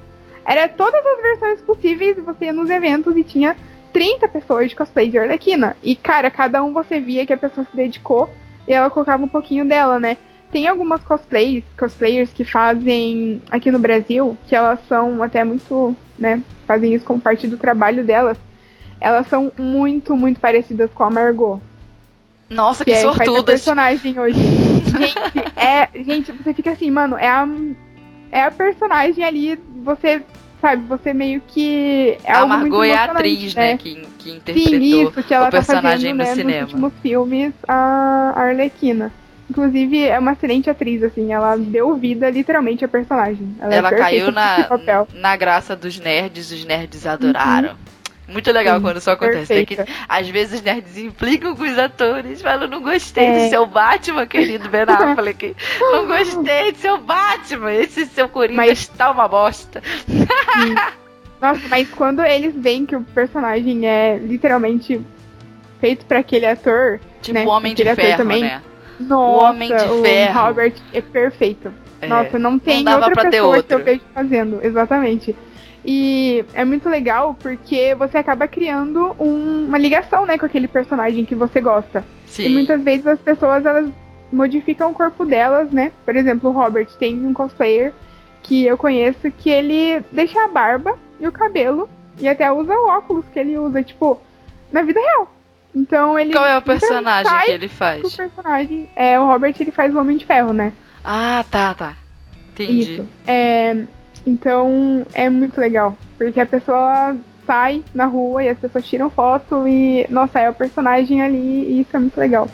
Era todas as versões possíveis, você ia nos eventos e tinha 30 pessoas de cosplay de Arlequina. E, cara, cada um você via que a pessoa se dedicou e ela colocava um pouquinho dela, né? Tem algumas cosplays, cosplayers que fazem aqui no Brasil, que elas são até muito, né, fazem isso como parte do trabalho delas. Elas são muito, muito parecidas com a Margot. Nossa, que, que é, sortudas. personagem hoje. gente, é, gente, você fica assim, mano, é a é a personagem ali, você sabe, você meio que é a Margot é a atriz, né, né que, que interpretou Sim, isso, que ela o personagem tá fazendo, no né, cinema. Nos últimos filmes, a Arlequina. Inclusive, é uma excelente atriz, assim, ela deu vida literalmente à personagem. Ela, é ela é caiu na, na graça dos nerds, os nerds adoraram. Uhum. Muito legal Sim, quando isso acontece. É que, às vezes os nerds implicam com os atores, falam, não gostei é. do seu Batman, querido Ben Affleck. não gostei do seu Batman, esse seu Coringa mas... está uma bosta. Nossa, mas quando eles veem que o personagem é literalmente feito para aquele ator, tipo né? Homem de Ferro, também, né? Nossa, o Homem de o Ferro. Robert é perfeito. É, Nossa, não tem dava outra pra ter pessoa que outro. eu vejo fazendo, exatamente. E é muito legal porque você acaba criando um- uma ligação, né, com aquele personagem que você gosta. Sim. E muitas vezes as pessoas elas modificam o corpo delas, né? Por exemplo, o Robert tem um cosplayer que eu conheço que ele deixa a barba e o cabelo e até usa o óculos que ele usa, tipo, na vida real. Então ele Qual é o personagem que ele faz? personagem. É, o Robert ele faz o Homem de Ferro, né? Ah, tá, tá. Entendi. Isso. É, então é muito legal. Porque a pessoa sai na rua e as pessoas tiram foto e, nossa, é o personagem ali e isso é muito legal.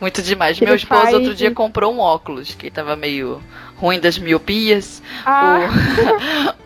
Muito demais. Meu esposo faz- outro dia comprou um óculos, que tava meio ruim das miopias. Ah,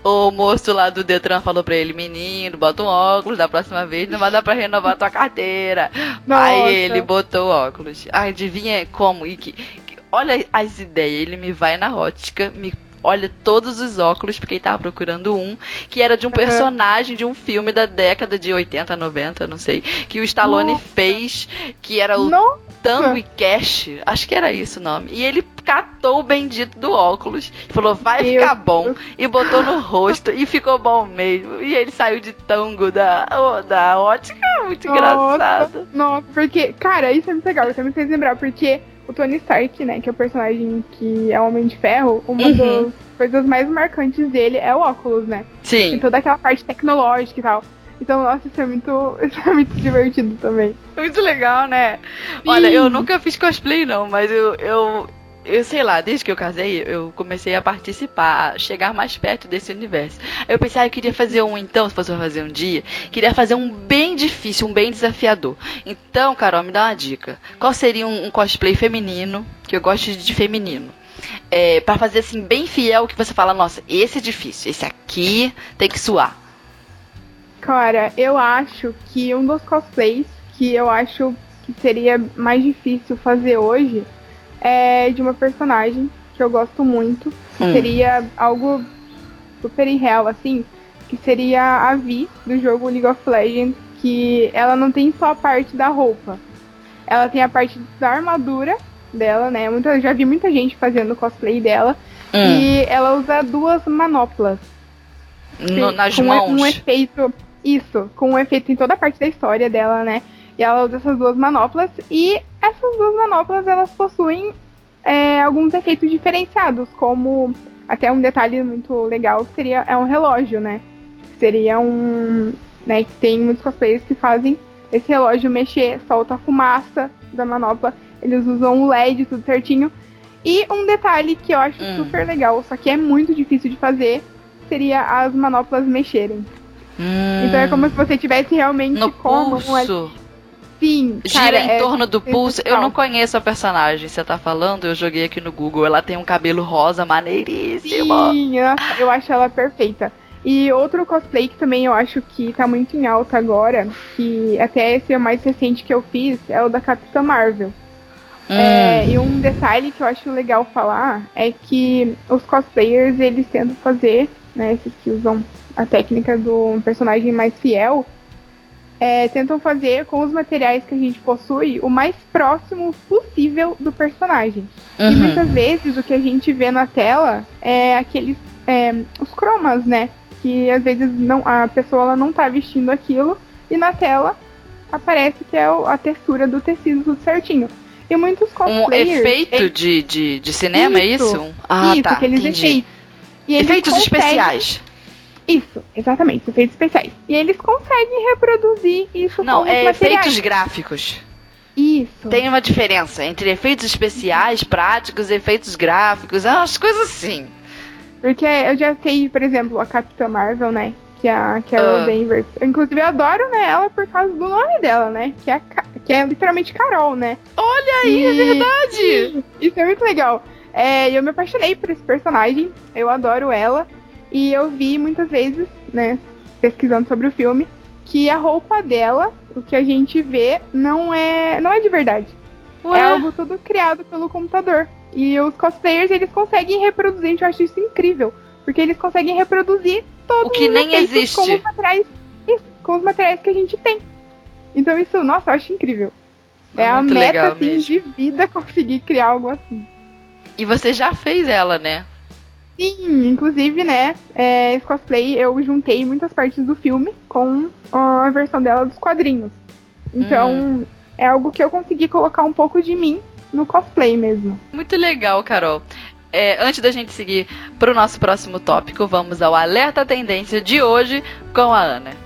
O, o moço lá do Detran falou pra ele, menino, bota um óculos, da próxima vez não vai dar pra renovar tua carteira. nossa. Aí ele botou o óculos. Ai, adivinha como? E que, que- olha as ideias. Ele me vai na ótica, me olha todos os óculos, porque ele tava procurando um, que era de um personagem de um filme da década de 80, 90, não sei, que o Stallone Nossa. fez, que era o Não, Tango e Cash, acho que era isso o nome. E ele catou o bendito do óculos falou, vai Meu ficar bom. E botou no rosto e ficou bom mesmo. E ele saiu de tango da, oh, da ótica, muito Nossa. engraçado. Nossa, porque, cara, isso é muito legal. Isso me fez lembrar, porque o Tony Stark, né, que é o personagem que é o Homem de Ferro, uma Uhum. das coisas mais marcantes dele é o óculos, né? Tem Sim, toda aquela parte tecnológica e tal. Então, nossa, isso é muito, isso é muito divertido também. muito legal, né? Olha, Sim. eu nunca fiz cosplay não, mas eu, eu, eu sei lá, desde que eu casei, eu comecei a participar, a chegar mais perto desse universo. Eu pensei, ah, eu queria fazer um então, se fosse fazer um dia, queria fazer um bem difícil, um bem desafiador. Então, Carol, me dá uma dica. Qual seria um, um cosplay feminino, que eu gosto de feminino? É, para fazer assim, bem fiel, que você fala, nossa, esse é difícil, esse aqui tem que suar. Cara, eu acho que um dos cosplays que eu acho que seria mais difícil fazer hoje é de uma personagem que eu gosto muito. Que Hum. Seria algo super irreal, assim. Que seria a Vi do jogo League of Legends. Que ela não tem só a parte da roupa. Ela tem a parte da armadura dela, né? Muita, já vi muita gente fazendo cosplay dela. Hum, E ela usa duas manoplas no- nas com mãos. um efeito. Isso, com um efeito em toda a parte da história dela, né? E ela usa essas duas manoplas. E essas duas manoplas elas possuem é, alguns efeitos diferenciados, como até um detalhe muito legal que seria é um relógio, né? Seria um. Né, que tem muitos cosplayers que fazem esse relógio mexer, solta a fumaça da manopla. Eles usam um LED, tudo certinho. E um detalhe que eu acho Hum. super legal, só que é muito difícil de fazer, seria as manoplas mexerem. Hum, Então é como se você tivesse realmente no como um Gira cara, em é torno do pulso. Eu sensacional. não conheço a personagem. Você tá falando? Eu joguei aqui no Google. Ela tem um cabelo rosa maneiríssimo. Sim, eu acho ela perfeita. E outro cosplay que também eu acho que tá muito em alta agora, que até esse é o mais recente que eu fiz, é o da Capitã Marvel. Hum, É, e um detalhe que eu acho legal falar é que os cosplayers, eles tentam fazer, né, esses que usam a técnica do personagem mais fiel, é, tentam fazer com os materiais que a gente possui o mais próximo possível do personagem. E uhum. muitas vezes o que a gente vê na tela é aqueles é, os cromas, né? Que às vezes não, a pessoa ela não tá vestindo aquilo e na tela aparece que é a textura do tecido tudo certinho. E muitos Um cosplayers... efeito eles- de, de, de cinema, é Isso, isso? Ah, isso, tá. aqueles entendi. efeitos. E Efeitos conseguem- especiais. Isso, exatamente, efeitos especiais. E eles conseguem reproduzir isso Não, com é efeitos gráficos. Isso. Tem uma diferença entre efeitos especiais, práticos, efeitos gráficos, umas coisas assim. Porque eu já sei, por exemplo, a Capitã Marvel, né? Que é a Carol Ah. Danvers. Inclusive, eu adoro né, ela por causa do nome dela, né? Que é, que é literalmente Carol, né? Olha aí, é E- verdade. Isso é muito legal. É, eu me apaixonei por esse personagem. Eu adoro ela. E eu vi muitas vezes, né? Pesquisando sobre o filme, que a roupa dela, o que a gente vê, não é, não é de verdade. Ué, É algo tudo criado pelo computador. E os cosplayers, eles conseguem reproduzir, eu acho isso incrível. Porque eles conseguem reproduzir todos O que os nem existe. Com os, materiais, isso, com os materiais que a gente tem. Então isso, nossa, eu acho incrível. É a meta assim, de vida conseguir criar algo assim. E você já fez ela, né? Sim, inclusive, né, é, esse cosplay eu juntei muitas partes do filme com a versão dela dos quadrinhos. Então, hum. é algo que eu consegui colocar um pouco de mim no cosplay mesmo. Muito legal, Carol. É, antes da gente seguir para o nosso próximo tópico, vamos ao Alerta Tendência de hoje com a Ana.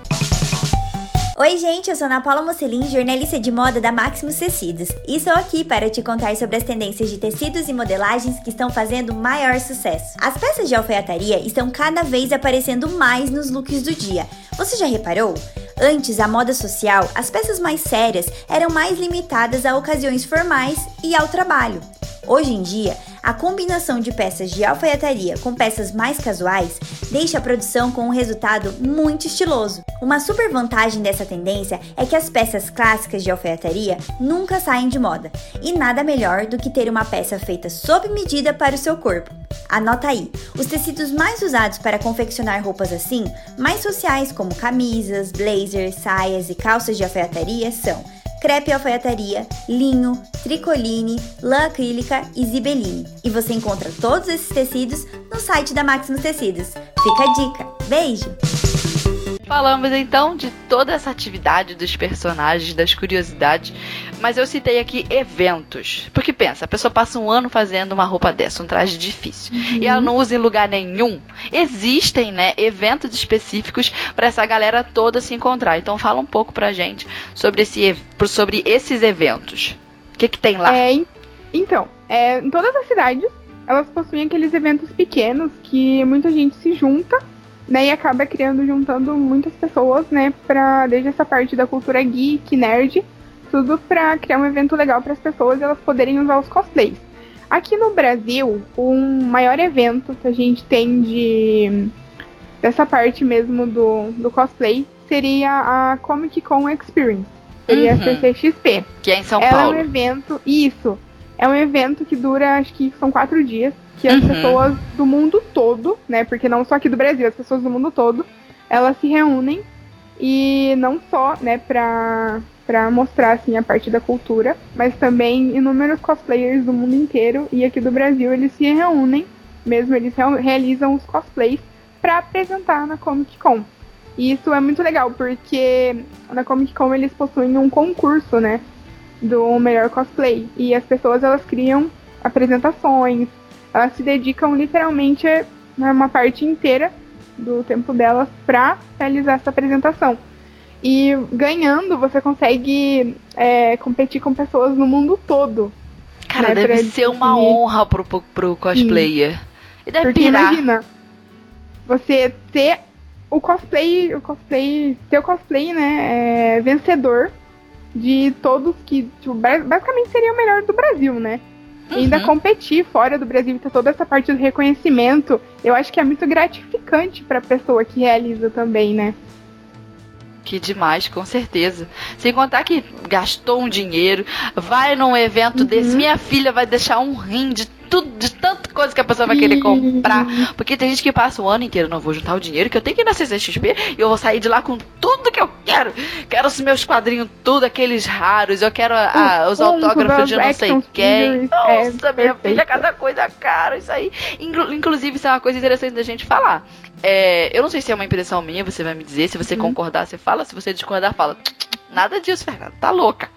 Oi, gente, eu sou Ana Paula Mocelin, jornalista de moda da Maximus Tecidos, e estou aqui para te contar sobre as tendências de tecidos e modelagens que estão fazendo maior sucesso. As peças de alfaiataria estão cada vez aparecendo mais nos looks do dia. Você já reparou? Antes, a moda social, as peças mais sérias eram mais limitadas a ocasiões formais e ao trabalho. Hoje em dia, a combinação de peças de alfaiataria com peças mais casuais deixa a produção com um resultado muito estiloso. Uma super vantagem dessa tendência é que as peças clássicas de alfaiataria nunca saem de moda, e nada melhor do que ter uma peça feita sob medida para o seu corpo. Anota aí, os tecidos mais usados para confeccionar roupas assim, mais sociais como camisas, blazers, saias e calças de alfaiataria são crepe alfaiataria, linho, tricoline, lã acrílica e zibeline. E você encontra todos esses tecidos no site da Maximus Tecidos. Fica a dica. Beijo! Falamos então de toda essa atividade dos personagens, das curiosidades, mas eu citei aqui eventos. Porque pensa, a pessoa passa um ano fazendo uma roupa dessa, um traje difícil, uhum. e ela não usa em lugar nenhum. Existem, né, eventos específicos para essa galera toda se encontrar. Então fala um pouco pra gente sobre, esse, sobre esses eventos. O que, que tem lá? É, então, é, em todas as cidades, elas possuem aqueles eventos pequenos que muita gente se junta né, e acaba criando, juntando muitas pessoas, né, pra, desde essa parte da cultura geek, nerd, tudo pra criar um evento legal para as pessoas e elas poderem usar os cosplays. Aqui no Brasil, o um maior evento que a gente tem de dessa parte mesmo do, do cosplay seria a Comic Con Experience. Seria uhum. a CCXP. Que é em São Ela Paulo. é um evento, isso. É um evento que dura, acho que são quatro dias que as uhum. pessoas do mundo todo, né, porque não só aqui do Brasil, as pessoas do mundo todo, elas se reúnem e não só, né, pra, pra mostrar, assim, a parte da cultura, mas também inúmeros cosplayers do mundo inteiro e aqui do Brasil eles se reúnem, mesmo eles realizam os cosplays para apresentar na Comic Con. E isso é muito legal, porque na Comic Con eles possuem um concurso, né, do melhor cosplay. E as pessoas, elas criam apresentações, elas se dedicam literalmente né, uma parte inteira do tempo delas para realizar essa apresentação. E ganhando, você consegue é, competir com pessoas no mundo todo. Cara, né, deve ser uma honra pro, pro cosplayer. Sim. E deve Porque pirar. imagina, você ter o cosplay, o cosplay, ter o cosplay, né, é, vencedor de todos que, tipo, basicamente seria o melhor do Brasil, né? Uhum. ainda competir fora do Brasil, ter toda essa parte do reconhecimento, eu acho que é muito gratificante para a pessoa que realiza também, né? Que demais, com certeza. Sem contar que gastou um dinheiro, vai num evento uhum. desse, minha filha vai deixar um rim de tudo, de tanta coisa que a pessoa vai querer comprar. Porque tem gente que passa o ano inteiro, não vou juntar o dinheiro que eu tenho que ir na CCXP e eu vou sair de lá com tudo que eu quero. Quero os meus quadrinhos, tudo, aqueles raros. Eu quero a, a, os autógrafos de não sei quem. É Nossa, minha filha, cada coisa cara. Isso aí. Inclusive, isso é uma coisa interessante da gente falar. É, eu não sei se é uma impressão minha, você vai me dizer. Se você hum. concordar, você fala. Se você discordar, fala. Nada disso, Fernanda. Tá louca.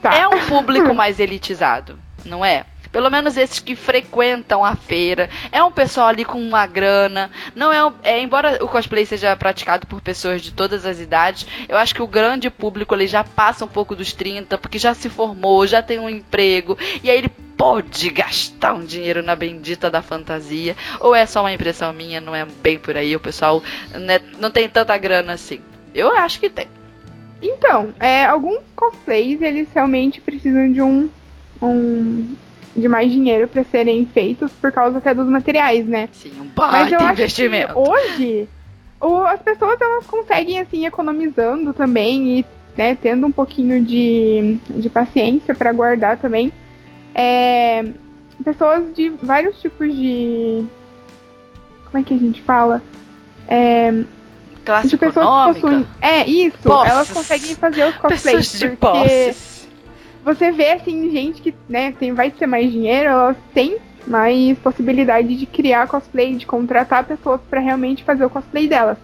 Tá. É um público mais elitizado, não é? Pelo menos esses que frequentam a feira. É um pessoal ali com uma grana. Não é, é embora o cosplay seja praticado por pessoas de todas as idades, eu acho que o grande público ali já passa um pouco dos 30, porque já se formou, já tem um emprego, e aí ele pode gastar um dinheiro na bendita da fantasia. Ou é só uma impressão minha, não é bem por aí, o pessoal né, não tem tanta grana assim. Eu acho que tem. Então, é, alguns cosplays, eles realmente precisam de um, um de mais dinheiro para serem feitos por causa até dos materiais, né? Sim, um baita investimento. hoje, as pessoas elas conseguem assim economizando também e né, tendo um pouquinho de, de paciência para guardar também. É, pessoas de vários tipos de. Como é que a gente fala? É, Classe de pessoas possuem. É, isso. Posses. Elas conseguem fazer os cosplays. Pessoas de porque... posses você vê, assim, gente que, né, tem, vai ter mais dinheiro, elas têm mais possibilidade de criar cosplay, de contratar pessoas para realmente fazer o cosplay delas.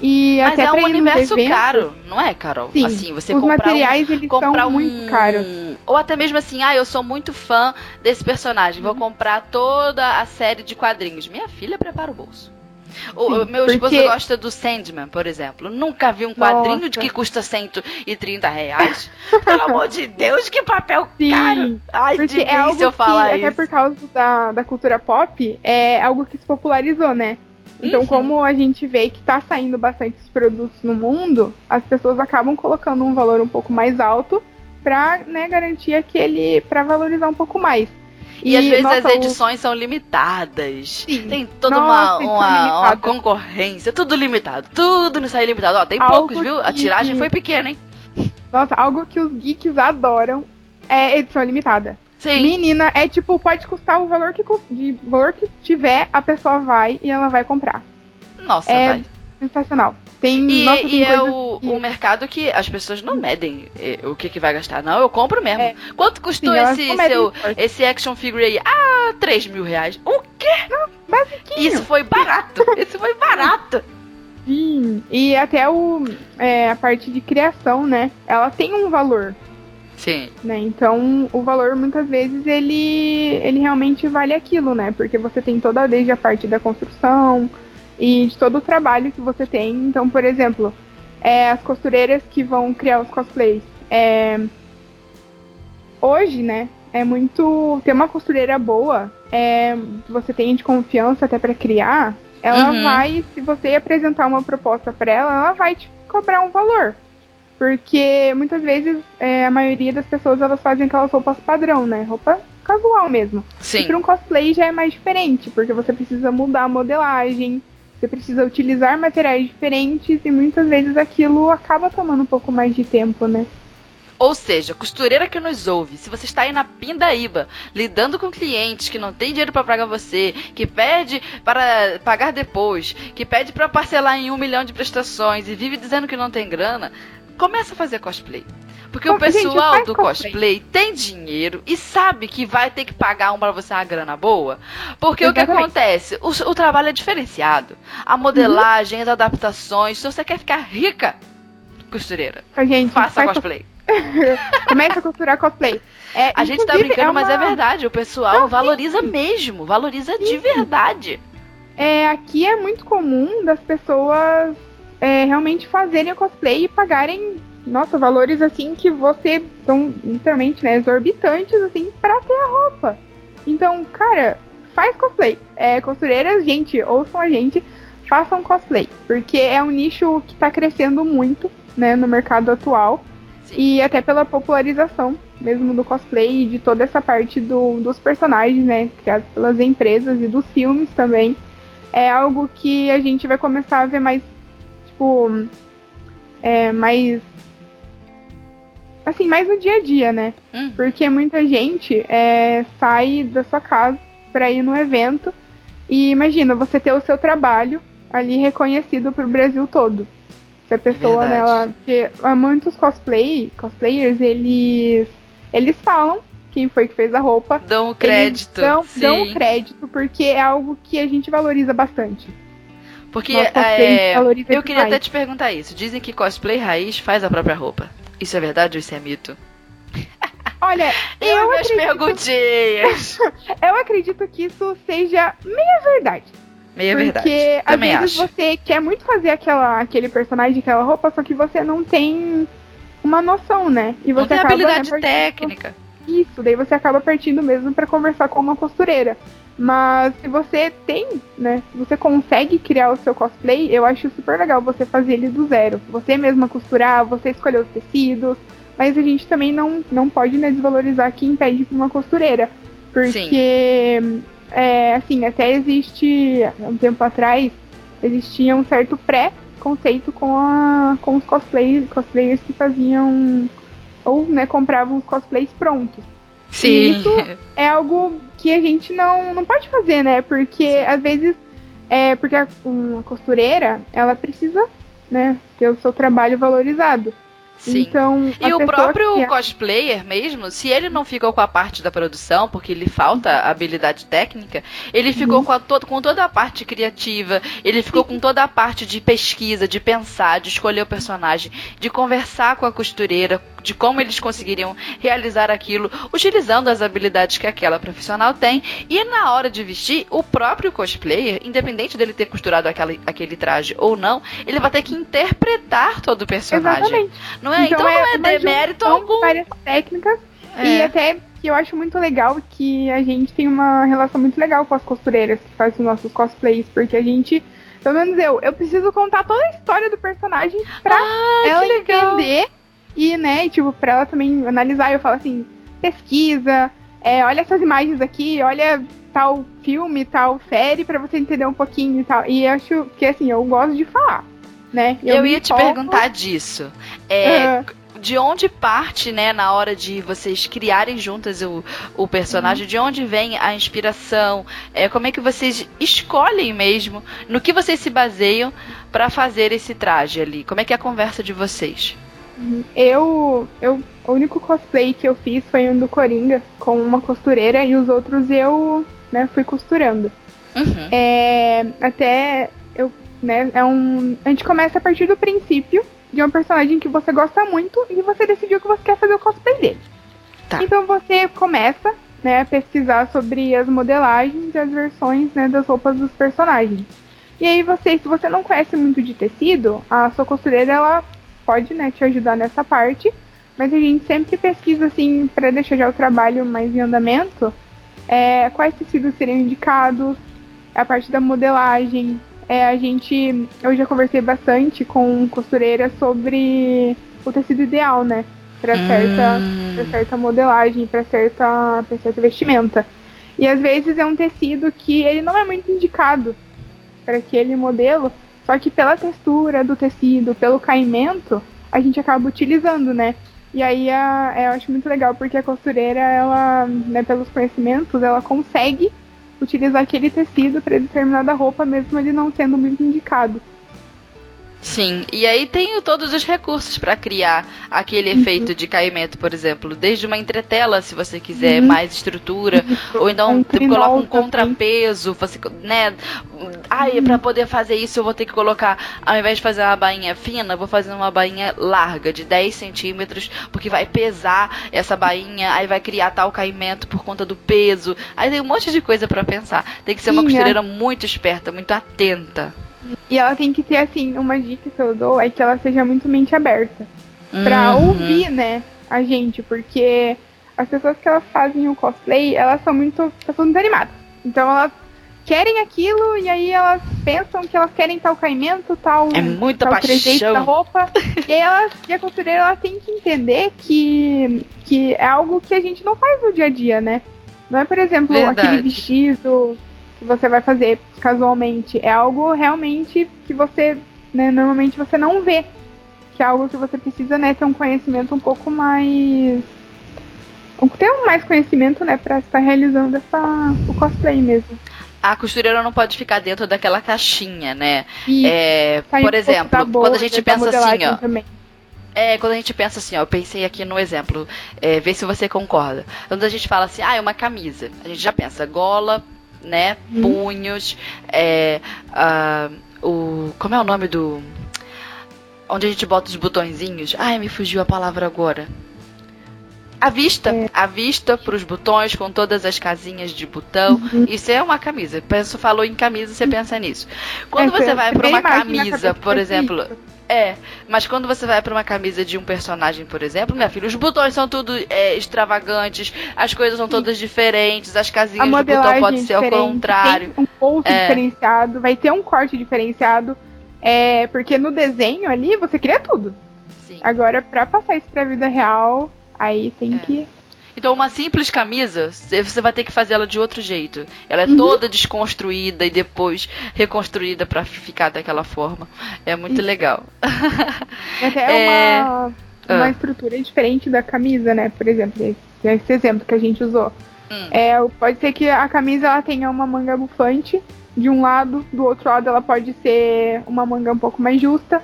E Mas até é um universo eventos- caro, não é, Carol? Sim, assim, você os comprar um- materiais eles comprar são um... muito caros. Ou até mesmo assim, ah, eu sou muito fã desse personagem, Uhum. vou comprar toda a série de quadrinhos. Minha filha prepara o bolso. O, Sim, meu esposo porque- gosta do Sandman, por exemplo. Nunca vi um quadrinho de Nossa. que custa 130 reais. Pelo amor de Deus, que papel Sim, caro. Ai, Porque difícil é algo eu que, falar até isso. por causa da, da cultura pop, é algo que se popularizou, né? Então, Uhum. como a gente vê que tá saindo bastantes produtos no mundo, as pessoas acabam colocando um valor um pouco mais alto pra né, garantir aquele. pra valorizar um pouco mais. E, às vezes nossa, as o- edições são limitadas. Sim. Tem toda Nossa, uma, edição uma, uma limitada. concorrência, tudo limitado. Tudo não sai limitado. Ó, tem Algo poucos, viu? A tiragem foi pequena, hein? Nossa, algo que os geeks adoram é edição limitada. Sim. Menina, é tipo, pode custar o valor que, de valor que tiver, a pessoa vai e ela vai comprar. Nossa, É, vai. Sensacional. Tem, E, nossa, e é o, que- o mercado que as pessoas não medem eh, o que, que vai gastar. Não, eu compro mesmo. É. Quanto custou Sim, esse não seu esse action figure aí? Ah, 3 mil reais. O quê? basiquinho. Isso foi barato. Isso foi barato. Sim, e até o, é, a parte de criação, né? Ela tem um valor, Sim. né? Então, o valor muitas vezes ele, ele realmente vale aquilo, né? Porque você tem toda desde a parte da construção e de todo o trabalho que você tem. Então, por exemplo, é, as costureiras que vão criar os cosplays. É, hoje, né? É muito. Ter uma costureira boa, é, que você tem de confiança até pra criar, ela Uhum. vai, se você apresentar uma proposta pra ela, ela vai te cobrar um valor. Porque muitas vezes é, a maioria das pessoas elas fazem aquelas roupas padrão, né? Roupa casual mesmo. E Sim. para um cosplay já é mais diferente, porque você precisa mudar a modelagem, você precisa utilizar materiais diferentes e muitas vezes aquilo acaba tomando um pouco mais de tempo, né? Ou seja, costureira que nos ouve, se você está aí na pindaíba, lidando com clientes que não tem dinheiro para pagar você, que pede para pagar depois, que pede para parcelar em um milhão de prestações e vive dizendo que não tem grana, começa a fazer cosplay. Porque o Gente, pessoal faz do cosplay. cosplay tem dinheiro e sabe que vai ter que pagar um para você uma grana boa. Porque o que Exatamente. acontece? O, o trabalho é diferenciado. A modelagem, as adaptações, se você quer ficar rica, costureira, A gente faça cosplay. começa a costurar cosplay. É, A gente tá brincando, é mas é uma- verdade. O pessoal Não, valoriza mesmo. Valoriza de verdade. É, aqui é muito comum das pessoas é, realmente fazerem o cosplay e pagarem, nossa, valores assim que você são literalmente, né, exorbitantes assim pra ter a roupa. Então, cara, faz cosplay. É, costureiras, gente, ouçam a gente, façam cosplay, porque é um nicho que tá crescendo muito, né, no mercado atual. Sim. E até pela popularização mesmo do cosplay e de toda essa parte do, dos personagens, né, criados pelas empresas e dos filmes também. É algo que a gente vai começar a ver mais, tipo, é, mais, assim, mais no dia a dia, né? Hum. Porque muita gente é, sai da sua casa para ir no evento e imagina você ter o seu trabalho ali reconhecido pro Brasil todo. Se a pessoa, né, Verdade. ela, porque há muitos cosplay, cosplayers, eles eles falam quem foi que fez a roupa. Dão o crédito. Dão, sim. dão o crédito porque é algo que a gente valoriza bastante. Porque é, valoriza eu queria demais. até te perguntar isso. Dizem que cosplay raiz faz a própria roupa. Isso é verdade ou isso é mito? Olha, Eu, eu minhas acredito, perguntinhas. eu acredito que isso seja meia verdade. Meia Porque verdade. às Também vezes acho. você quer muito fazer aquela, aquele personagem, aquela roupa, só que você não tem uma noção, né? E você Não tem acaba, habilidade né, técnica. Isso, daí você acaba partindo mesmo pra conversar com uma costureira. Mas se você tem, né? Se você consegue criar o seu cosplay, eu acho super legal você fazer ele do zero. Você mesma costurar, você escolher os tecidos. Mas a gente também não, não pode né, desvalorizar quem pede pra uma costureira. Porque, é, assim, até existe, há um tempo atrás, existia um certo pré-conceito com, a, com os cosplay, cosplayers que faziam ou né, compravam os cosplays prontos. Sim. isso- É algo que a gente não, não pode fazer, né? Porque às vezes é porque a, uma costureira ela precisa né, ter o seu trabalho valorizado. Sim. Então, e o próprio é... cosplayer mesmo, se ele não ficou com a parte da produção, porque lhe falta habilidade técnica, ele ficou uhum. com, to com toda a parte criativa, ele ficou com toda a parte de pesquisa, de pensar, de escolher o personagem, de conversar com a costureira, de como eles conseguiriam realizar aquilo, utilizando as habilidades que aquela profissional tem. E na hora de vestir, o próprio cosplayer, independente dele ter costurado aquela, aquele traje ou não, ele vai ter que interpretar todo o personagem. Exatamente. Não é? Então, então é, é demérito algum. várias técnicas é. e até que eu acho muito legal que a gente tem uma relação muito legal com as costureiras que fazem os nossos cosplays, porque a gente pelo menos eu, eu preciso contar toda a história do personagem pra ah, ela entender e, né, tipo, pra ela também analisar, eu falo assim, pesquisa, é, olha essas imagens aqui, olha tal filme, tal série, para você entender um pouquinho e tal. E acho que, assim, eu gosto de falar, né? Eu, eu ia te perguntar disso. É, uhum de onde parte, né, na hora de vocês criarem juntas o, o personagem, uhum. de onde vem a inspiração, é, como é que vocês escolhem mesmo, no que vocês se baseiam para fazer esse traje ali? Como é que é a conversa de vocês? Eu, eu, o único cosplay que eu fiz foi um do Coringa com uma costureira e os outros eu, né, fui costurando. Uhum. É, até eu, né, é um, a gente começa a partir do princípio de um personagem que você gosta muito e você decidiu que você quer fazer o cosplay dele. Tá. Então você começa, né, a pesquisar sobre as modelagens e as versões, né, das roupas dos personagens. E aí você, se você não conhece muito de tecido, a sua costureira ela pode né, te ajudar nessa parte, mas a gente sempre pesquisa assim para deixar já o trabalho mais em andamento, é, quais tecidos seriam indicados, a parte da modelagem. É, a gente, eu já conversei bastante com costureiras sobre o tecido ideal, né? Para hum. certa, certa modelagem, para certa, certa vestimenta. E às vezes é um tecido que ele não é muito indicado para aquele modelo, só que pela textura do tecido, pelo caimento, a gente acaba utilizando, né? E aí a, eu acho muito legal porque a costureira, ela, né, pelos conhecimentos, ela consegue utilizar aquele tecido para determinada roupa, mesmo ele não sendo muito indicado. Sim, e aí tem todos os recursos para criar aquele uhum. efeito de caimento, por exemplo, desde uma entretela, se você quiser uhum. mais estrutura, uhum. ou então um coloca um contrapeso, você, né? Ai, uhum. para poder fazer isso eu vou ter que colocar, ao invés de fazer uma bainha fina, vou fazer uma bainha larga de 10 centímetros, porque vai pesar essa bainha, aí vai criar tal caimento por conta do peso. Aí tem um monte de coisa para pensar. Tem que ser uma costureira muito esperta, muito atenta. E ela tem que ter, assim, uma dica que eu dou é que ela seja muito mente aberta. Pra uhum. ouvir, né, a gente, porque as pessoas que elas fazem o cosplay, elas são muito. pessoas muito animadas. Então elas querem aquilo e aí elas pensam que elas querem tal caimento, tal, é muita tal paixão. da roupa. e aí elas, e a costureira ela tem que entender que, que é algo que a gente não faz no dia a dia, né? Não é, por exemplo, Verdade. aquele vestido você vai fazer casualmente. É algo realmente que você, né, normalmente você não vê. Que é algo que você precisa, né, ter um conhecimento um pouco mais. Ter um mais conhecimento, né, pra estar realizando essa, o cosplay mesmo a costureira não pode ficar dentro daquela caixinha, né? é, por exemplo, boa, quando a gente pensa assim, ó. Também. É, quando a gente pensa assim, ó, eu pensei aqui no exemplo, é, vê se você concorda. Quando a gente fala assim, ah, é uma camisa, a gente já pensa gola, né? Hum. Punhos, é, o. Como é o nome do. Onde a gente bota os botõezinhos? Ai, me fugiu a palavra agora. A vista, é. a vista para os botões com todas as casinhas de botão. Uhum. Isso é uma camisa. Penso falou em camisa, você pensa nisso. Quando é, você vai para uma camisa, por exemplo, é, mas quando você vai para uma camisa de um personagem, por exemplo, minha filha, os botões são tudo é, extravagantes, as coisas são todas diferentes, as casinhas do botão pode ser ao contrário. Tem um ponto é. diferenciado, vai ter um corte diferenciado, é, porque no desenho ali você cria tudo. Sim. Agora, para passar isso pra vida real, aí tem é. que então, uma simples camisa, você vai ter que fazer ela de outro jeito. Ela é uhum. toda desconstruída e depois reconstruída para ficar daquela forma. É muito legal. Até é uma, uma ah. estrutura diferente da camisa, né? Por exemplo, esse exemplo que a gente usou. Hum. É, pode ser que a camisa ela tenha uma manga bufante de um lado, do outro lado ela pode ser uma manga um pouco mais justa.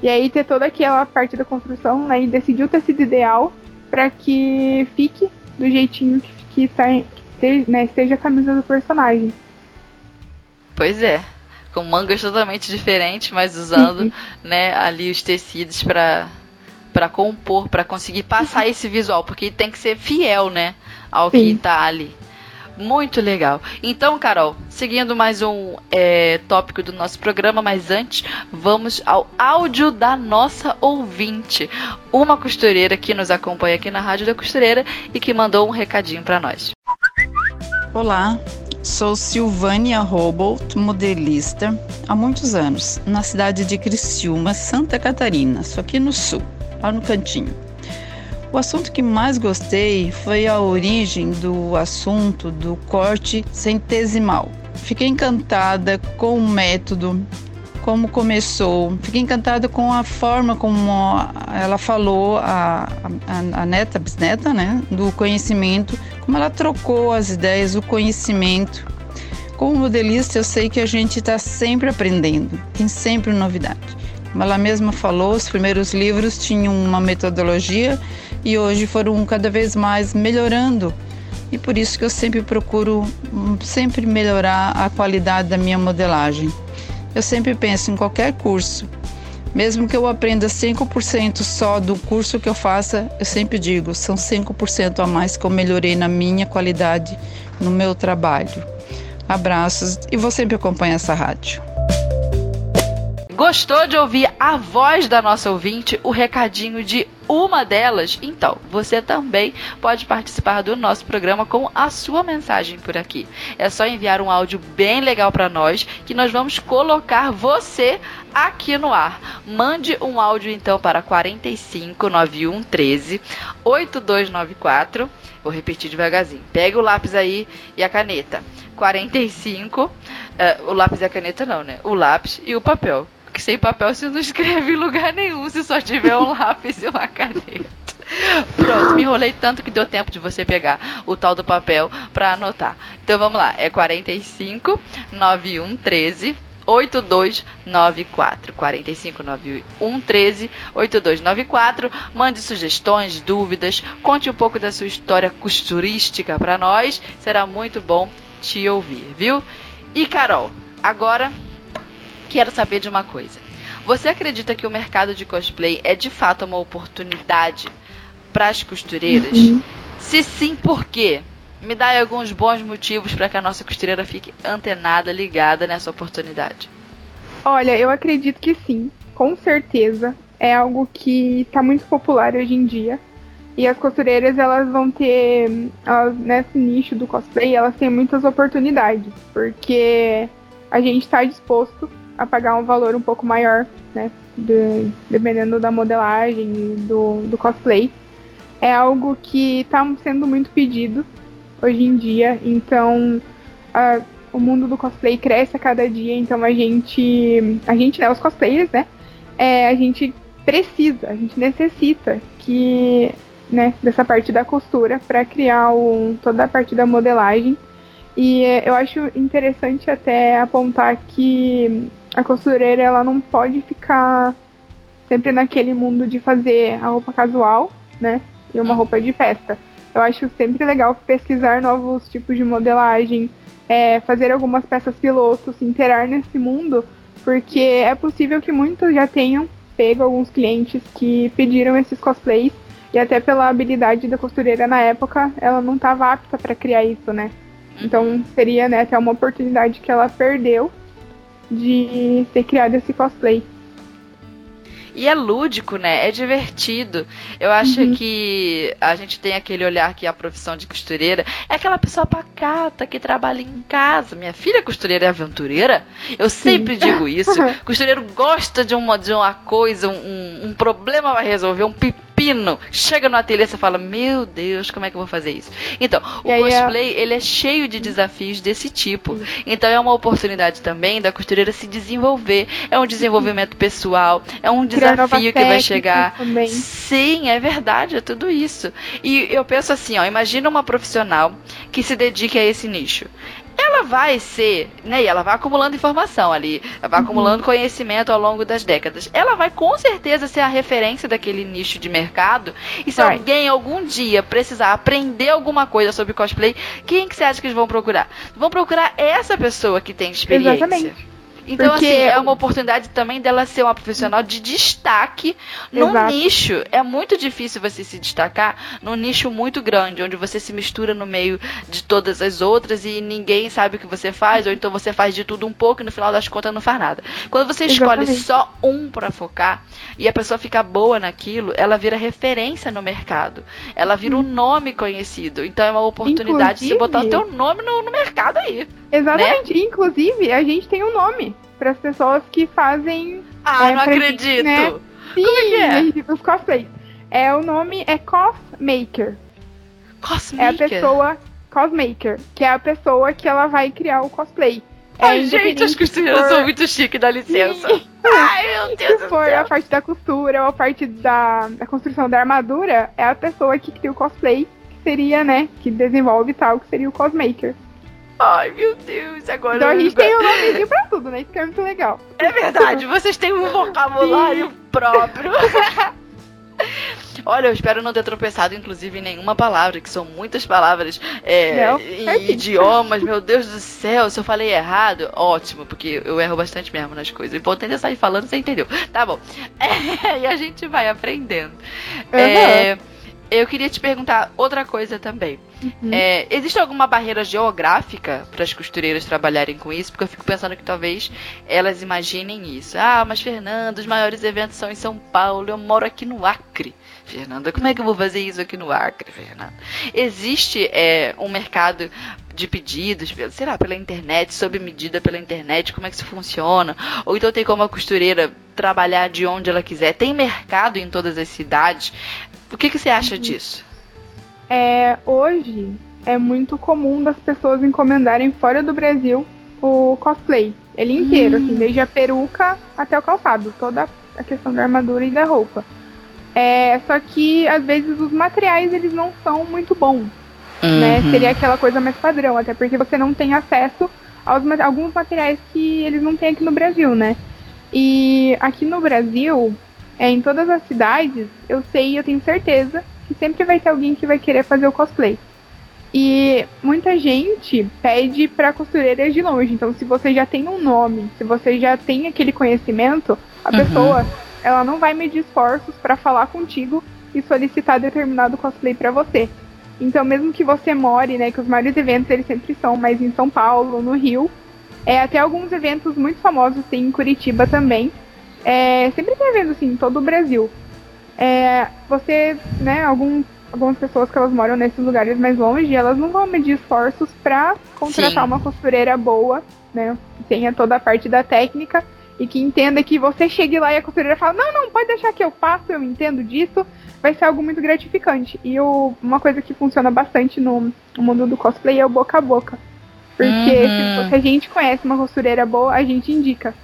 E aí ter toda aquela parte da construção, né? E decidir o tecido ideal para que fique do jeitinho que, que, está, que esteja, né, esteja a camisa do personagem. Pois é. Com mangas totalmente diferentes, mas usando né, ali os tecidos para para compor, para conseguir passar esse visual, porque tem que ser fiel, né, ao Sim. que tá ali. Muito legal. Então, Carol, seguindo mais um é, tópico do nosso programa, mas antes, vamos ao áudio da nossa ouvinte, uma costureira que nos acompanha aqui na Rádio da Costureira e que mandou um recadinho para nós. Olá, sou Silvânia Robolt, modelista, há muitos anos, na cidade de Criciúma, Santa Catarina, só aqui no sul, lá no cantinho. O assunto que mais gostei foi a origem do assunto do corte centesimal. Fiquei encantada com o método, como começou. Fiquei encantada com a forma como ela falou, a, a, a neta, bisneta, né, do conhecimento, como ela trocou as ideias, o conhecimento. Como modelista, eu sei que a gente está sempre aprendendo, tem sempre novidade. Como ela mesma falou, os primeiros livros tinham uma metodologia e hoje foram cada vez mais melhorando. E por isso que eu sempre procuro hum, sempre melhorar a qualidade da minha modelagem. Eu sempre penso em qualquer curso, mesmo que eu aprenda 5% só do curso que eu faça, eu sempre digo, são 5% a mais que eu melhorei na minha qualidade, no meu trabalho. Abraços e você sempre acompanha essa rádio. Gostou de ouvir a voz da nossa ouvinte, o recadinho de uma delas? Então, você também pode participar do nosso programa com a sua mensagem por aqui. É só enviar um áudio bem legal para nós que nós vamos colocar você aqui no ar. Mande um áudio então para 45 91 13 8294. Vou repetir devagarzinho. Pega o lápis aí e a caneta. 45. Uh, eh, o lápis e a caneta não, né? O lápis e o papel. Porque sem papel você não escreve em lugar nenhum se só tiver um lápis e uma caneta. Pronto, me enrolei tanto que deu tempo de você pegar o tal do papel para anotar. Então vamos lá, é 45 91 13 8294 45 91 13 8294. Mande sugestões, dúvidas, conte um pouco da sua história costurística para nós. Será muito bom te ouvir, viu? E Carol, agora quero saber de uma coisa. Você acredita que o mercado de cosplay é de fato uma oportunidade para as costureiras? Uhum. Se sim, por quê? Me dá aí alguns bons motivos para que a nossa costureira fique antenada, ligada nessa oportunidade. Olha, eu acredito que sim, com certeza. É algo que está muito popular hoje em dia. E as costureiras, elas vão ter, elas, nesse nicho do cosplay, elas têm muitas oportunidades. Porque a gente está disposto a pagar um valor um pouco maior, né? De, dependendo da modelagem do, do cosplay. É algo que está sendo muito pedido hoje em dia, então a, o mundo do cosplay cresce a cada dia, então a gente, a gente, né, os cosplayers, né, é, a gente precisa, a gente necessita que, né, dessa parte da costura para criar toda a parte da modelagem. E eu acho interessante até apontar que a costureira ela não pode ficar sempre naquele mundo de fazer a roupa casual, né? E uma roupa de festa. Eu acho sempre legal pesquisar novos tipos de modelagem, é, fazer algumas peças piloto, se inteirar nesse mundo, porque é possível que muitos já tenham pego alguns clientes que pediram esses cosplays e até pela habilidade da costureira na época, ela não estava apta para criar isso, né? Então seria né, até uma oportunidade que ela perdeu de ter criado esse cosplay. E é lúdico, né? É divertido. Eu acho uhum. que a gente tem aquele olhar que a profissão de costureira é aquela pessoa pacata que trabalha em casa. Minha filha é costureira é aventureira. Eu sempre Sim. digo isso. Costureiro gosta de uma, de uma coisa, um, um problema vai resolver, um pipi Chega no ateliê e você fala, meu Deus, como é que eu vou fazer isso? Então, o e cosplay, é... ele é cheio de desafios desse tipo. Então é uma oportunidade também da costureira se desenvolver. É um desenvolvimento pessoal, é um desafio que vai chegar. Também. Sim, é verdade, é tudo isso. E eu penso assim, ó, imagina uma profissional que se dedique a esse nicho ela vai ser, né? E ela vai acumulando informação ali, ela vai uhum. acumulando conhecimento ao longo das décadas. Ela vai com certeza ser a referência daquele nicho de mercado. E se alguém algum dia precisar aprender alguma coisa sobre cosplay, quem que você acha que eles vão procurar? Vão procurar essa pessoa que tem experiência. Exatamente. Então, Porque... assim, é uma oportunidade também dela ser uma profissional de destaque no Exato. nicho. É muito difícil você se destacar num nicho muito grande, onde você se mistura no meio de todas as outras e ninguém sabe o que você faz, ou então você faz de tudo um pouco e no final das contas não faz nada. Quando você escolhe Exatamente. só um para focar e a pessoa fica boa naquilo, ela vira referência no mercado. Ela vira hum. um nome conhecido. Então é uma oportunidade Inclusive... de você botar o teu nome no, no mercado aí. Exatamente. Né? Inclusive, a gente tem um nome para as pessoas que fazem. Ah, é, não acredito! Né? Sim, Como é que é? os cosplays. É, o nome é Cosmaker. Cosmaker? É a pessoa. Cosmaker, que é a pessoa que ela vai criar o cosplay. É Ai, gente, as costureiras for... são muito chiques, dá licença. Ai, meu Deus Se for a parte da costura ou a parte da, da construção da armadura, é a pessoa que cria o cosplay, que seria, né, que desenvolve tal, que seria o cosmaker. Ai, meu Deus, agora. Então a gente tem um nomezinho pra tudo, né? Isso que é muito legal. É verdade, vocês têm um vocabulário Sim. próprio. Olha, eu espero não ter tropeçado, inclusive, em nenhuma palavra, que são muitas palavras é, não, em idiomas. Meu Deus do céu, se eu falei errado, ótimo, porque eu erro bastante mesmo nas coisas. O importante é sair falando, você entendeu. Tá bom. É, e a gente vai aprendendo. Uhum. É, eu queria te perguntar outra coisa também. Uhum. É, existe alguma barreira geográfica para as costureiras trabalharem com isso? Porque eu fico pensando que talvez elas imaginem isso. Ah, mas Fernando, os maiores eventos são em São Paulo, eu moro aqui no Acre. Fernanda, como é que eu vou fazer isso aqui no Acre, Fernanda? Existe é, um mercado de pedidos, sei lá, pela internet, sob medida pela internet, como é que isso funciona? Ou então tem como a costureira trabalhar de onde ela quiser? Tem mercado em todas as cidades? O que, que você acha uhum. disso? É, hoje é muito comum das pessoas encomendarem fora do Brasil o cosplay. Ele inteiro, assim, hum. assim, desde a peruca até o calçado, toda a questão da armadura e da roupa. É, só que às vezes os materiais eles não são muito bons. Né? Uhum. Né? Seria aquela coisa mais padrão, até porque você não tem acesso aos alguns materiais que eles não têm aqui no Brasil, né? E aqui no Brasil, é, em todas as cidades, eu sei, eu tenho certeza que sempre vai ter alguém que vai querer fazer o cosplay. E muita gente pede para costureiras de longe. Então, se você já tem um nome, se você já tem aquele conhecimento, a uhum. pessoa ela não vai medir esforços para falar contigo e solicitar determinado cosplay para você. Então, mesmo que você more, né, que os maiores eventos eles sempre são mais em São Paulo, no Rio, é até alguns eventos muito famosos tem em Curitiba também. É, sempre tem evento assim, em todo o Brasil. É, você, né, algum, algumas pessoas que elas moram nesses lugares mais longe, elas não vão medir esforços para contratar Sim. uma costureira boa, né, que tenha toda a parte da técnica e que entenda que você chegue lá e a costureira fala: Não, não, pode deixar que eu faço, eu entendo disso, vai ser algo muito gratificante. E o, uma coisa que funciona bastante no, no mundo do cosplay é o boca a boca. Porque uhum. se, se a gente conhece uma costureira boa, a gente indica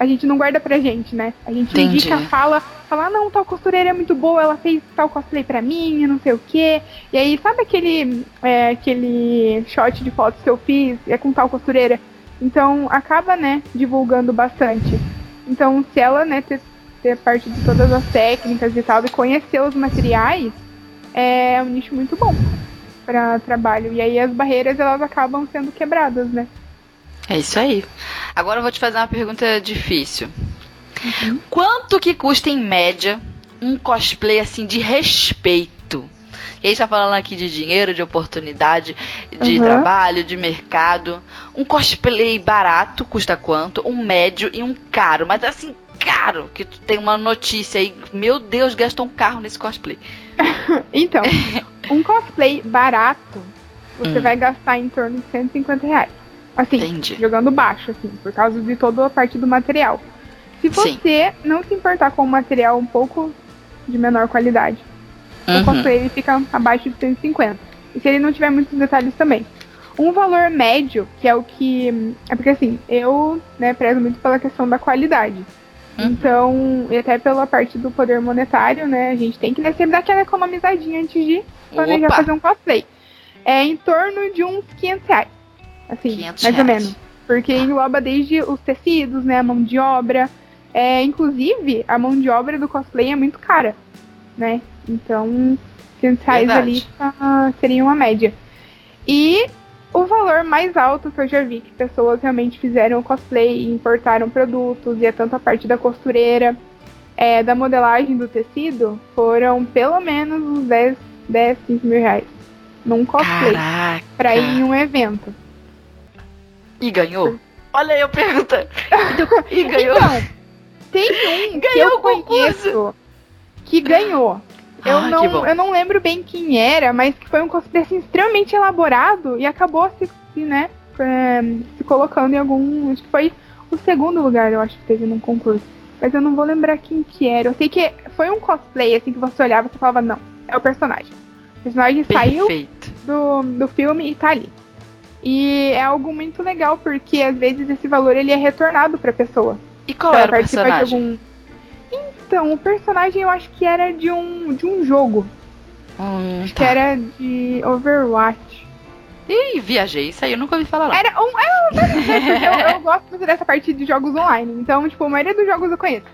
a gente não guarda pra gente, né? A gente Entendi. indica, fala, fala, ah, não, tal costureira é muito boa, ela fez tal cosplay pra mim, não sei o quê. E aí, sabe aquele, é, aquele shot de fotos que eu fiz, é com tal costureira? Então, acaba, né, divulgando bastante. Então, se ela, né, ter, ter parte de todas as técnicas e tal, e conhecer os materiais, é um nicho muito bom para trabalho. E aí as barreiras, elas acabam sendo quebradas, né? É isso aí. Agora eu vou te fazer uma pergunta difícil. Uhum. Quanto que custa em média um cosplay assim de respeito? E aí está falando aqui de dinheiro, de oportunidade, de uhum. trabalho, de mercado. Um cosplay barato custa quanto? Um médio e um caro. Mas assim, caro, que tu tem uma notícia aí. Meu Deus, gastou um carro nesse cosplay. então, um cosplay barato, você hum. vai gastar em torno de 150 reais. Assim, Entendi. jogando baixo, assim, por causa de toda a parte do material. Se você Sim. não se importar com um material um pouco de menor qualidade, uhum. o cosplay ele fica abaixo de 150. E se ele não tiver muitos detalhes também. Um valor médio, que é o que. É porque assim, eu né, prezo muito pela questão da qualidade. Uhum. Então, e até pela parte do poder monetário, né? A gente tem que né, sempre dar aquela economizadinha antes de planejar Opa. fazer um cosplay. É em torno de uns 500 reais Assim, 500 mais ou reais. menos. Porque engloba desde os tecidos, né? A mão de obra. É, inclusive, a mão de obra do cosplay é muito cara, né? Então, 500 reais Verdade. ali ah, seria uma média. E o valor mais alto que eu já vi que pessoas realmente fizeram o cosplay e importaram produtos, e é tanto a parte da costureira, é, da modelagem do tecido, foram pelo menos uns 10, 10 15 mil reais. Num cosplay. Caraca. Pra ir em um evento. E ganhou? Olha aí a pergunta. E ganhou? Então, tem um que Ganhou eu o concurso. conheço que ganhou. Eu, Ah, que não, eu não lembro bem quem era, mas que foi um cosplay assim, extremamente elaborado e acabou se, se, né, é, se colocando em algum. Acho que foi o segundo lugar, eu acho que teve num concurso. Mas eu não vou lembrar quem que era. Eu sei que foi um cosplay, assim, que você olhava e você falava, não, é o personagem. O personagem saiu Perfeito. do, do filme e tá ali. E é algo muito legal, porque às vezes esse valor ele é retornado pra pessoa. E qual era o personagem? algum. Então, o personagem eu acho que era de um, de um jogo. Hum, Que tá. era de Overwatch. Ih, viajei. Isso aí eu nunca ouvi falar lá. Era um. Eu, eu, eu gosto muito dessa parte de jogos online. Então, tipo, a maioria dos jogos eu conheço.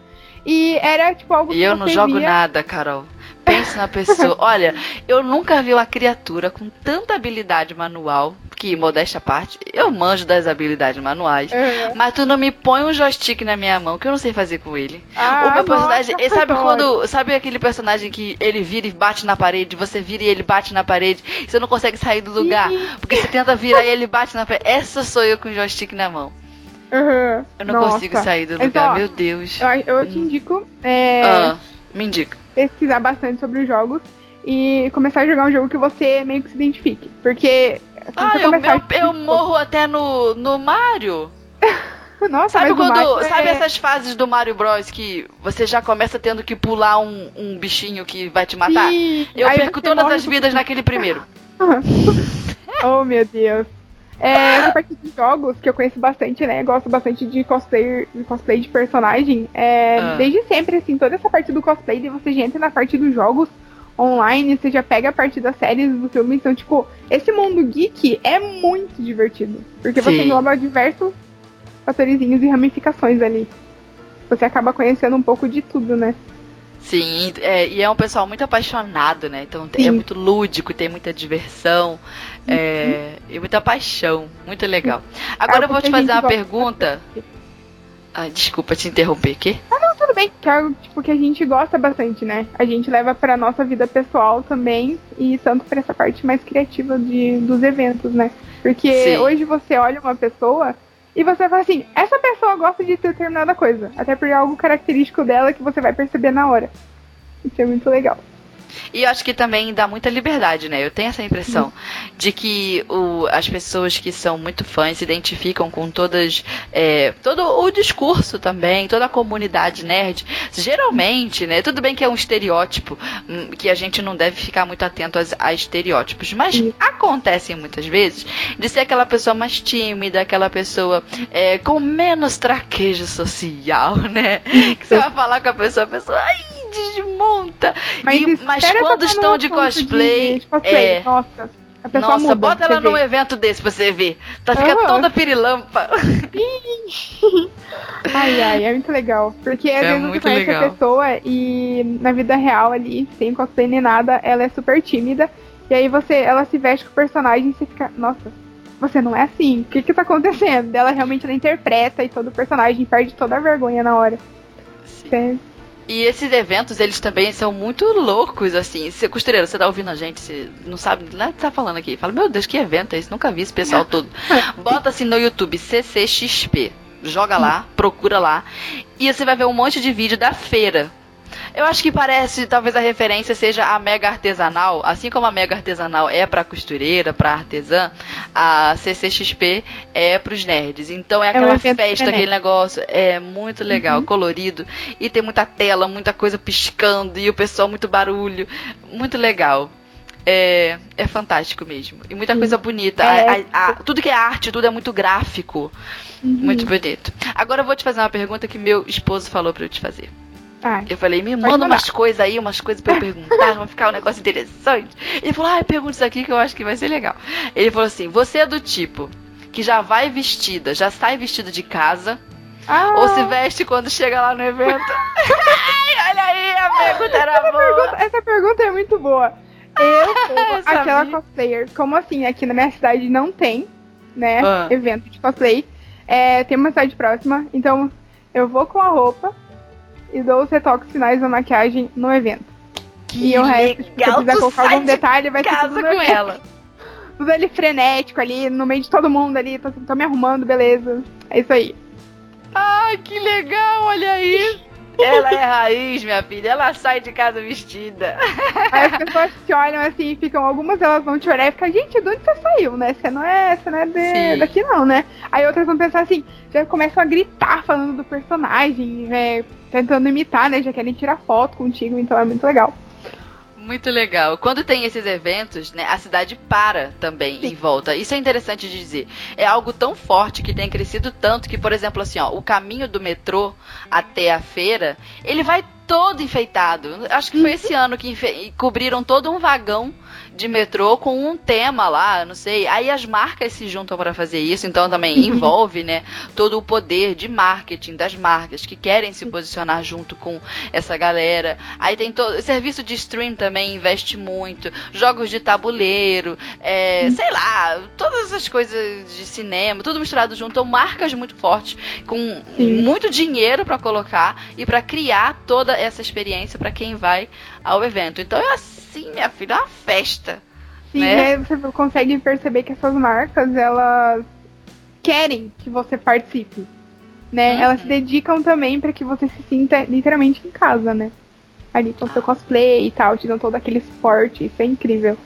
E era, tipo, algo que E eu não jogo via... nada, Carol. Pense na pessoa. Olha, eu nunca vi uma criatura com tanta habilidade manual, que, modéstia à parte, eu manjo das habilidades manuais. Aham. Mas tu não me põe um joystick na minha mão, que eu não sei fazer com ele. Ah, o meu personagem. nossa, sabe quando. Sabe aquele personagem que ele vira e bate na parede, você vira e ele bate na parede, e você não consegue sair do lugar, porque você tenta virar e ele bate na parede. Essa sou eu com o joystick na mão. Aham. Eu não Nossa. consigo sair do lugar, ó, meu Deus. Eu, eu te indico é, Ah, me indica. pesquisar bastante sobre os jogos e começar a jogar um jogo que você meio que se identifique. Porque. Ah, eu, começar eu, morro até no, no Mario. Nossa, Sabe quando. Sabe é- essas fases do Mario Bros que você já começa tendo que pular um, um bichinho que vai te matar? Sim, Eu aí perco todas as vidas naquele primeiro. Oh, meu Deus. É, essa parte de jogos que eu conheço bastante, né? Gosto bastante de cosplay, de cosplay de personagem. É, Ah. Desde sempre, assim, toda essa parte do cosplay, de você já entra na parte dos jogos online, você já pega a parte das séries do filme. Então, tipo, esse mundo geek é muito divertido. Porque você Sim. engloba diversos fatorizinhos e ramificações ali. Você acaba conhecendo um pouco de tudo, né? Sim, é, e é um pessoal muito apaixonado, né? Então é Sim. muito lúdico, tem muita diversão é, e muita paixão. Muito legal. Agora eu Algo vou te que fazer uma pergunta. Ah, desculpa te interromper, quê? Tudo bem, que é algo tipo, que a gente gosta bastante, né? A gente leva pra nossa vida pessoal também e tanto pra essa parte mais criativa de, dos eventos, né? Porque Sim. hoje você olha uma pessoa e você fala assim, essa pessoa gosta de determinada coisa. Até é algo característico dela que você vai perceber na hora. Isso é muito legal. E eu acho que também dá muita liberdade, né? Eu tenho essa impressão de que o, as pessoas que são muito fãs se identificam com todas. é, todo o discurso também, toda a comunidade nerd. Geralmente, né? Tudo bem que é um estereótipo, hum, que a gente não deve ficar muito atento às- a, estereótipos, mas Sim. acontecem muitas vezes de ser aquela pessoa mais tímida, aquela pessoa é, com menos traquejo social, né? Que você vai falar com a pessoa, a pessoa. Ai, desmonta! E- mas quando estão de assunto cosplay, de cosplay, é. Nossa, a pessoa Nossa, muda, bota ela num evento desse pra você ver. Tá fica Aham. toda pirilampa. Ai, ai, é muito legal. Porque às É vezes você conhece legal. a pessoa e na vida real ali, sem cosplay nem nada, ela é super tímida. E aí você, ela se veste com o personagem e você fica, nossa, você não é assim. O que que tá acontecendo? Ela realmente ela interpreta e todo o personagem perde toda a vergonha na hora. É, E esses eventos, eles também são muito loucos, assim. Você, costureiro, você tá ouvindo a gente, você não sabe nada que tá falando aqui. Fala, meu Deus, que evento é esse? Nunca vi esse pessoal todo. Bota assim no YouTube, CCXP. Joga lá, procura lá. E você vai ver um monte de vídeo da feira. Eu acho que parece, talvez a referência seja a mega artesanal, assim como a mega artesanal é pra costureira, pra artesã, a CCXP é pros nerds. Então é um aquela evento festa, aquele negócio, é muito legal, colorido, e tem muita tela, muita coisa piscando, e o pessoal muito barulho, muito legal. É, é fantástico mesmo. E muita Sim. coisa bonita. É. A- a- a- tudo que é arte, tudo é muito gráfico. Uhum. Muito bonito. Agora eu vou te fazer uma pergunta que meu esposo falou pra eu te fazer. Eu falei, me manda umas coisas aí, umas coisas pra eu perguntar, vai ficar um negócio interessante. Ele falou, ah, pergunta isso aqui que eu acho que vai ser legal. Ele falou assim, você é do tipo que já vai vestida, já sai vestida de casa, Ah, ou se veste quando chega lá no evento? Ai, olha aí, a pergunta era essa, boa. pergunta, essa pergunta é muito boa. Eu sou aquela cosplayer. Como assim? Aqui na minha cidade não tem, né? Ah. Evento de cosplay. É, tem uma cidade próxima, então eu vou com a roupa e dou os retoques finais da maquiagem no evento. Que e o resto, se quiser colocar algum de detalhe, vai ser casa tudo com ela. Tudo ali frenético ali, no meio de todo mundo ali, tô, tô me arrumando, beleza. É isso aí. Ai, que legal, olha aí. Ela é raiz, minha filha. Ela sai de casa vestida. Aí as pessoas te olham assim ficam, algumas elas vão te olhar e ficar, gente, de onde você saiu, né? Você não é, você não é de- daqui não, né? Aí outras vão pensar assim, já começam a gritar falando do personagem, é, tentando imitar, né? Já querem tirar foto contigo, então é muito legal. Muito legal. Quando tem esses eventos, né, a cidade para também em volta. Isso é interessante de dizer. É algo tão forte que tem crescido tanto que, por exemplo, assim, ó, o caminho do metrô até a feira, ele vai todo enfeitado. Acho que foi esse ano que enfe- cobriram todo um vagão de metrô com um tema lá, não sei. Aí as marcas se juntam para fazer isso, então também envolve, né, todo o poder de marketing das marcas que querem se posicionar junto com essa galera. Aí tem todo serviço de stream também investe muito, jogos de tabuleiro, é, sei lá, todas essas coisas de cinema, tudo misturado junto, então marcas muito fortes com Sim. muito dinheiro para colocar e para criar toda essa experiência para quem vai ao evento. Então é assim, minha filha, é uma festa. Sim, Né? né? você consegue perceber que essas marcas, elas querem que você participe, né? Uhum. Elas se dedicam também para que você se sinta literalmente em casa, né? Ali com seu cosplay e tal, te dão todo aquele suporte, isso é incrível.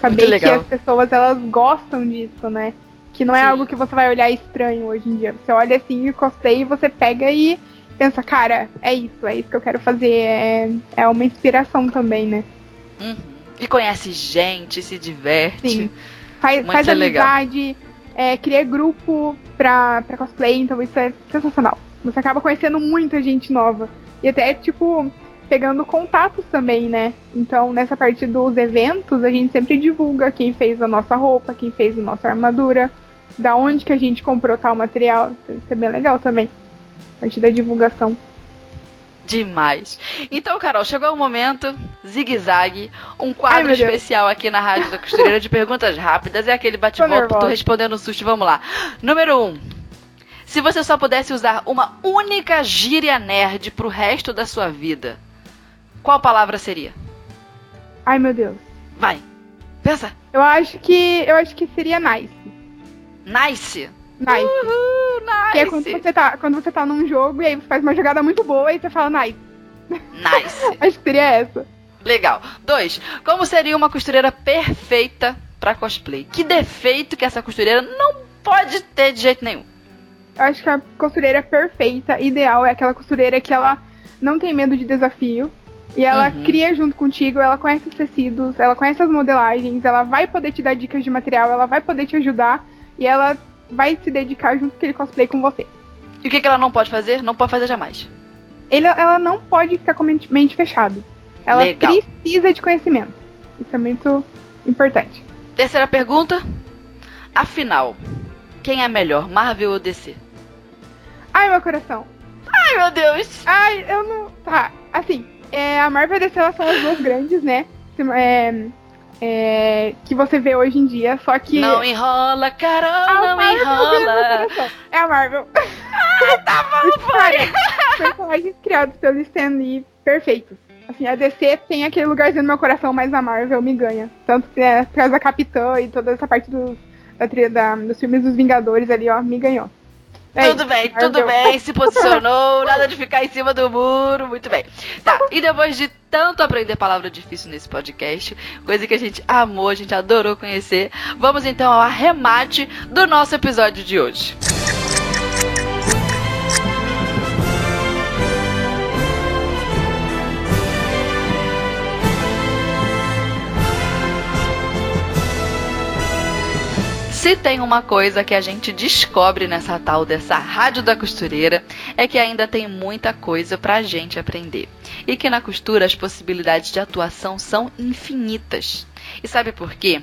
Saber que as pessoas, elas gostam disso, né? Que não é Sim. algo que você vai olhar estranho hoje em dia. Você olha assim o cosplay e você pega e pensa, cara, é isso, é isso que eu quero fazer. É, é uma inspiração também, né? Uhum. E conhece gente, se diverte. Sim. Faz, Muito faz amizade, é, cria grupo pra, pra cosplay, então isso é sensacional. Você acaba conhecendo muita gente nova. E até, tipo, pegando contatos também, né? Então, nessa parte dos eventos, a gente sempre divulga quem fez a nossa roupa, quem fez a nossa armadura, da onde que a gente comprou tal material. Isso é bem legal também. A parte da divulgação. Demais. Então, Carol, chegou o momento, zigue-zague, um Ai, quadro Deus. especial aqui na Rádio da Costureira de perguntas rápidas. É aquele bate-volta, tô respondendo um susto. Vamos lá. Número 1. Um. Se você só pudesse usar uma única gíria nerd pro resto da sua vida, qual palavra seria? Ai, meu Deus. Vai. Pensa. Eu acho que. Eu acho que seria nice. Nice. Nice. Uhul, nice. Que é quando você, tá, quando você tá num jogo e aí você faz uma jogada muito boa e você fala nice. Nice. Acho que seria essa. Legal. Dois. Como seria uma costureira perfeita pra cosplay? Que defeito que essa costureira não pode ter de jeito nenhum? Eu acho que a costureira perfeita, ideal, é aquela costureira que ela não tem medo de desafio. E ela Uhum. cria junto contigo, ela conhece os tecidos, ela conhece as modelagens, ela vai poder te dar dicas de material, ela vai poder te ajudar e ela vai se dedicar junto com aquele cosplay com você. E o que, que ela não pode fazer? Não pode fazer jamais. Ele, ela não pode ficar com mente, mente fechada. Ela Legal. precisa de conhecimento. Isso é muito importante. Terceira pergunta. Afinal, quem é melhor, Marvel ou DC? Ai, meu coração. Ai, meu Deus! Ai, eu não. Tá, assim, é, a Marvel e a DC elas são as duas grandes, né? É, é, que você vê hoje em dia, só que. Não enrola, Carol, a não Marvel meu enrola. É a Marvel. Tá bom, Cara, personagens criados pelo Stan Lee perfeitos. Assim, a DC tem aquele lugarzinho no meu coração, mas a Marvel me ganha. Tanto que é por causa da Capitã e toda essa parte do, da, trilha da- dos filmes dos Vingadores ali, ó, me ganhou. É Tudo bem, tudo bem, se posicionou, nada de ficar em cima do muro, muito bem. Tá, e depois de tanto aprender palavra difícil nesse podcast, coisa que a gente amou, a gente adorou conhecer, vamos então ao arremate do nosso episódio de hoje. Se tem uma coisa que a gente descobre nessa tal dessa rádio da costureira, é que ainda tem muita coisa pra gente aprender. E que na costura as possibilidades de atuação são infinitas. E sabe por quê?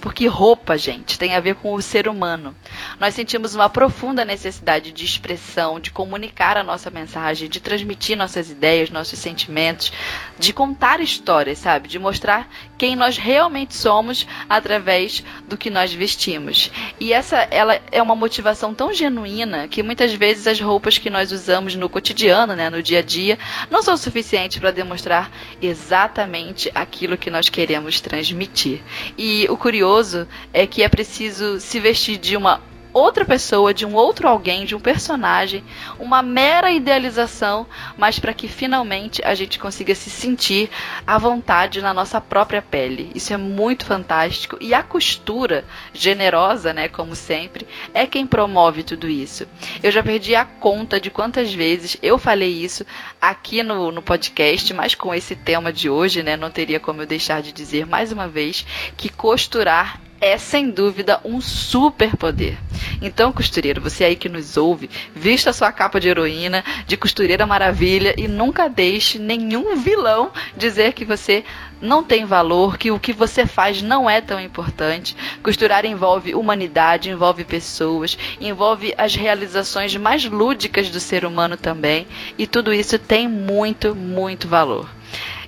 Porque roupa, gente, tem a ver com o ser humano. Nós sentimos uma profunda necessidade de expressão, de comunicar a nossa mensagem, de transmitir nossas ideias, nossos sentimentos, de contar histórias, sabe? De mostrar quem nós realmente somos através do que nós vestimos. E essa ela é uma motivação tão genuína que muitas vezes as roupas que nós usamos no cotidiano, né, no dia a dia, não são suficientes para demonstrar exatamente aquilo que nós queremos transmitir. E o curioso é que é preciso se vestir de uma outra pessoa, de um outro alguém, de um personagem, uma mera idealização, mas para que finalmente a gente consiga se sentir à vontade na nossa própria pele. Isso é muito fantástico e a costura generosa, né, como sempre, é quem promove tudo isso. Eu já perdi a conta de quantas vezes eu falei isso aqui no, no podcast, mas com esse tema de hoje, né, não teria como eu deixar de dizer mais uma vez que costurar é sem dúvida um super poder. Então, costureiro, você aí que nos ouve, vista sua capa de heroína, de costureira maravilha e nunca deixe nenhum vilão dizer que você não tem valor, que o que você faz não é tão importante. Costurar envolve humanidade, envolve pessoas, envolve as realizações mais lúdicas do ser humano também, e tudo isso tem muito, muito valor.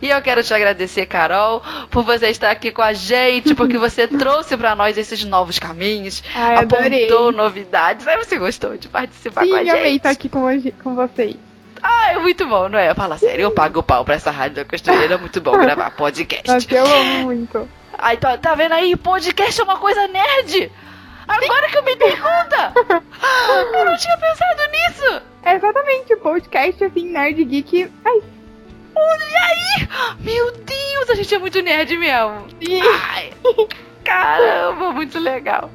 E eu quero te agradecer, Carol, por você estar aqui com a gente, porque você trouxe para nós esses novos caminhos, Ai, apontou novidades. Aí você gostou de participar Sim, com a gente. Sim, amei estar aqui com, com vocês. Ah, é muito bom, não é? Fala sério, eu pago o pau pra essa rádio da costureira, é muito bom gravar podcast. Nossa, eu amo muito. Aí, tá, tá vendo aí? Podcast é uma coisa nerd. Agora que eu me dei conta! eu não tinha pensado nisso! É exatamente, podcast assim, nerd geek. Ai, Olha aí! Meu Deus, a gente é muito nerd mesmo. Ai, caramba, muito legal.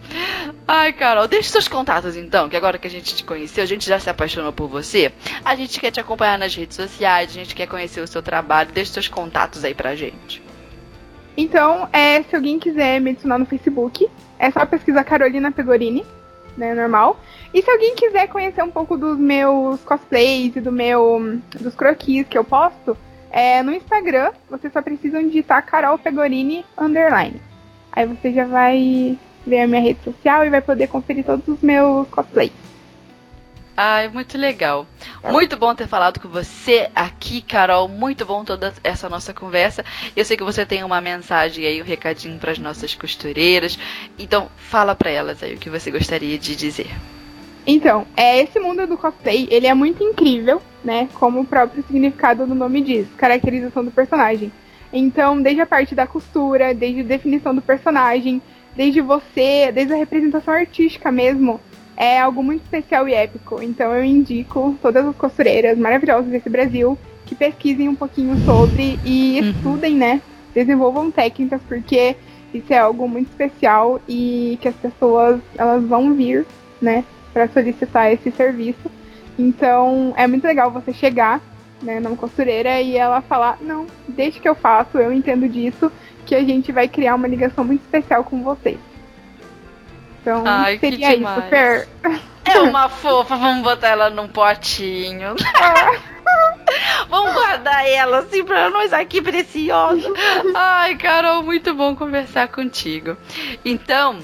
Ai, Carol, deixa seus contatos então, que agora que a gente te conheceu, a gente já se apaixonou por você. A gente quer te acompanhar nas redes sociais, a gente quer conhecer o seu trabalho. Deixa seus contatos aí pra gente. Então, é, se alguém quiser me adicionar no Facebook, é só pesquisar Carolina Pegorini, né, normal. E se alguém quiser conhecer um pouco dos meus cosplays e do meu dos croquis que eu posto, é, no Instagram, vocês só precisam digitar Carol Pegorini underline. Aí você já vai ver a minha rede social e vai poder conferir todos os meus cosplays. Ai, muito legal. Muito bom ter falado com você aqui, Carol. Muito bom toda essa nossa conversa. Eu sei que você tem uma mensagem aí, um recadinho para as nossas costureiras. Então, fala para elas aí o que você gostaria de dizer. Então, é, esse mundo do cosplay, ele é muito incrível, né? Como o próprio significado do nome diz, caracterização do personagem. Então, desde a parte da costura, desde a definição do personagem, desde você, desde a representação artística mesmo, é algo muito especial e épico. Então, eu indico todas as costureiras maravilhosas desse Brasil que pesquisem um pouquinho sobre e uhum. estudem, né? Desenvolvam técnicas, porque isso é algo muito especial e que as pessoas elas vão vir, né? para solicitar esse serviço. Então é muito legal você chegar né, numa costureira e ela falar, não, deixe que eu faço, eu entendo disso, que a gente vai criar uma ligação muito especial com vocês. Então Ai, seria isso, Fer. É uma fofa, vamos botar ela num potinho. vamos guardar ela assim pra nós aqui preciosa. Ai, Carol, muito bom conversar contigo. Então,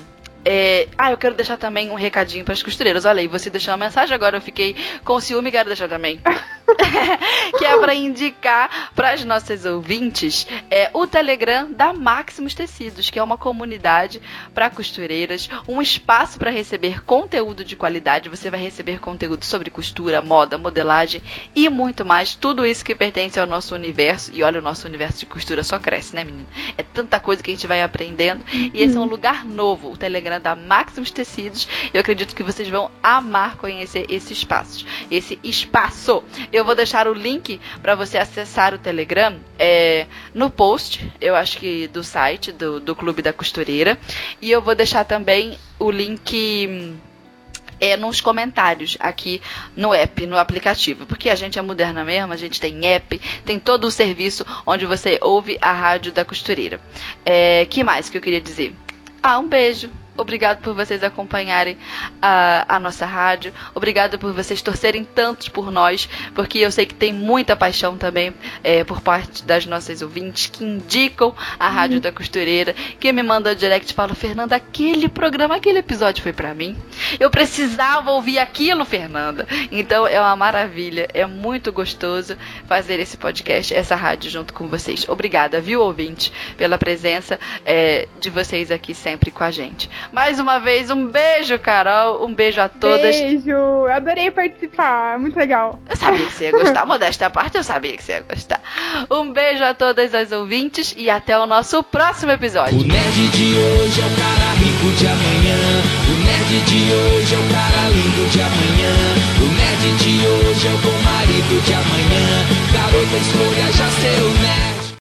é... Ah, eu quero deixar também um recadinho para as costureiras. Olha aí, você deixou uma mensagem, agora eu fiquei com ciúme e quero deixar também. que é para indicar para as nossas ouvintes é, o Telegram da Maximus Tecidos, que é uma comunidade para costureiras, um espaço para receber conteúdo de qualidade. Você vai receber conteúdo sobre costura, moda, modelagem e muito mais. Tudo isso que pertence ao nosso universo. E olha, o nosso universo de costura só cresce, né, menina? É tanta coisa que a gente vai aprendendo. E esse é um lugar novo, o Telegram da Maximus Tecidos. Eu acredito que vocês vão amar conhecer esse espaço. Esse espaço. Eu vou deixar o link para você acessar o Telegram é, no post, eu acho que do site do, do Clube da Costureira. E eu vou deixar também o link é nos comentários aqui no app, no aplicativo. Porque a gente é moderna mesmo, a gente tem app, tem todo o serviço onde você ouve a rádio da costureira. É, que mais que eu queria dizer? Ah, um beijo. Obrigado por vocês acompanharem a, a nossa rádio. Obrigado por vocês torcerem tantos por nós, porque eu sei que tem muita paixão também é, por parte das nossas ouvintes que indicam a Rádio uhum. da Costureira, que me manda direct e fala: Fernanda, aquele programa, aquele episódio foi para mim. Eu precisava ouvir aquilo, Fernanda. Então é uma maravilha, é muito gostoso fazer esse podcast, essa rádio junto com vocês. Obrigada, viu, ouvinte, pela presença é, de vocês aqui sempre com a gente. Mais uma vez, um beijo, Carol. Um beijo a todas. Beijo. Adorei participar. Muito legal. Eu sabia que você ia gostar. Modesta parte, eu sabia que você ia gostar. Um beijo a todas as ouvintes e até o nosso próximo episódio. O nerd de hoje é o cara rico de amanhã. O nerd de hoje é o cara lindo de amanhã. O nerd de hoje é o bom marido de amanhã. Garota, escolha já seu nerd.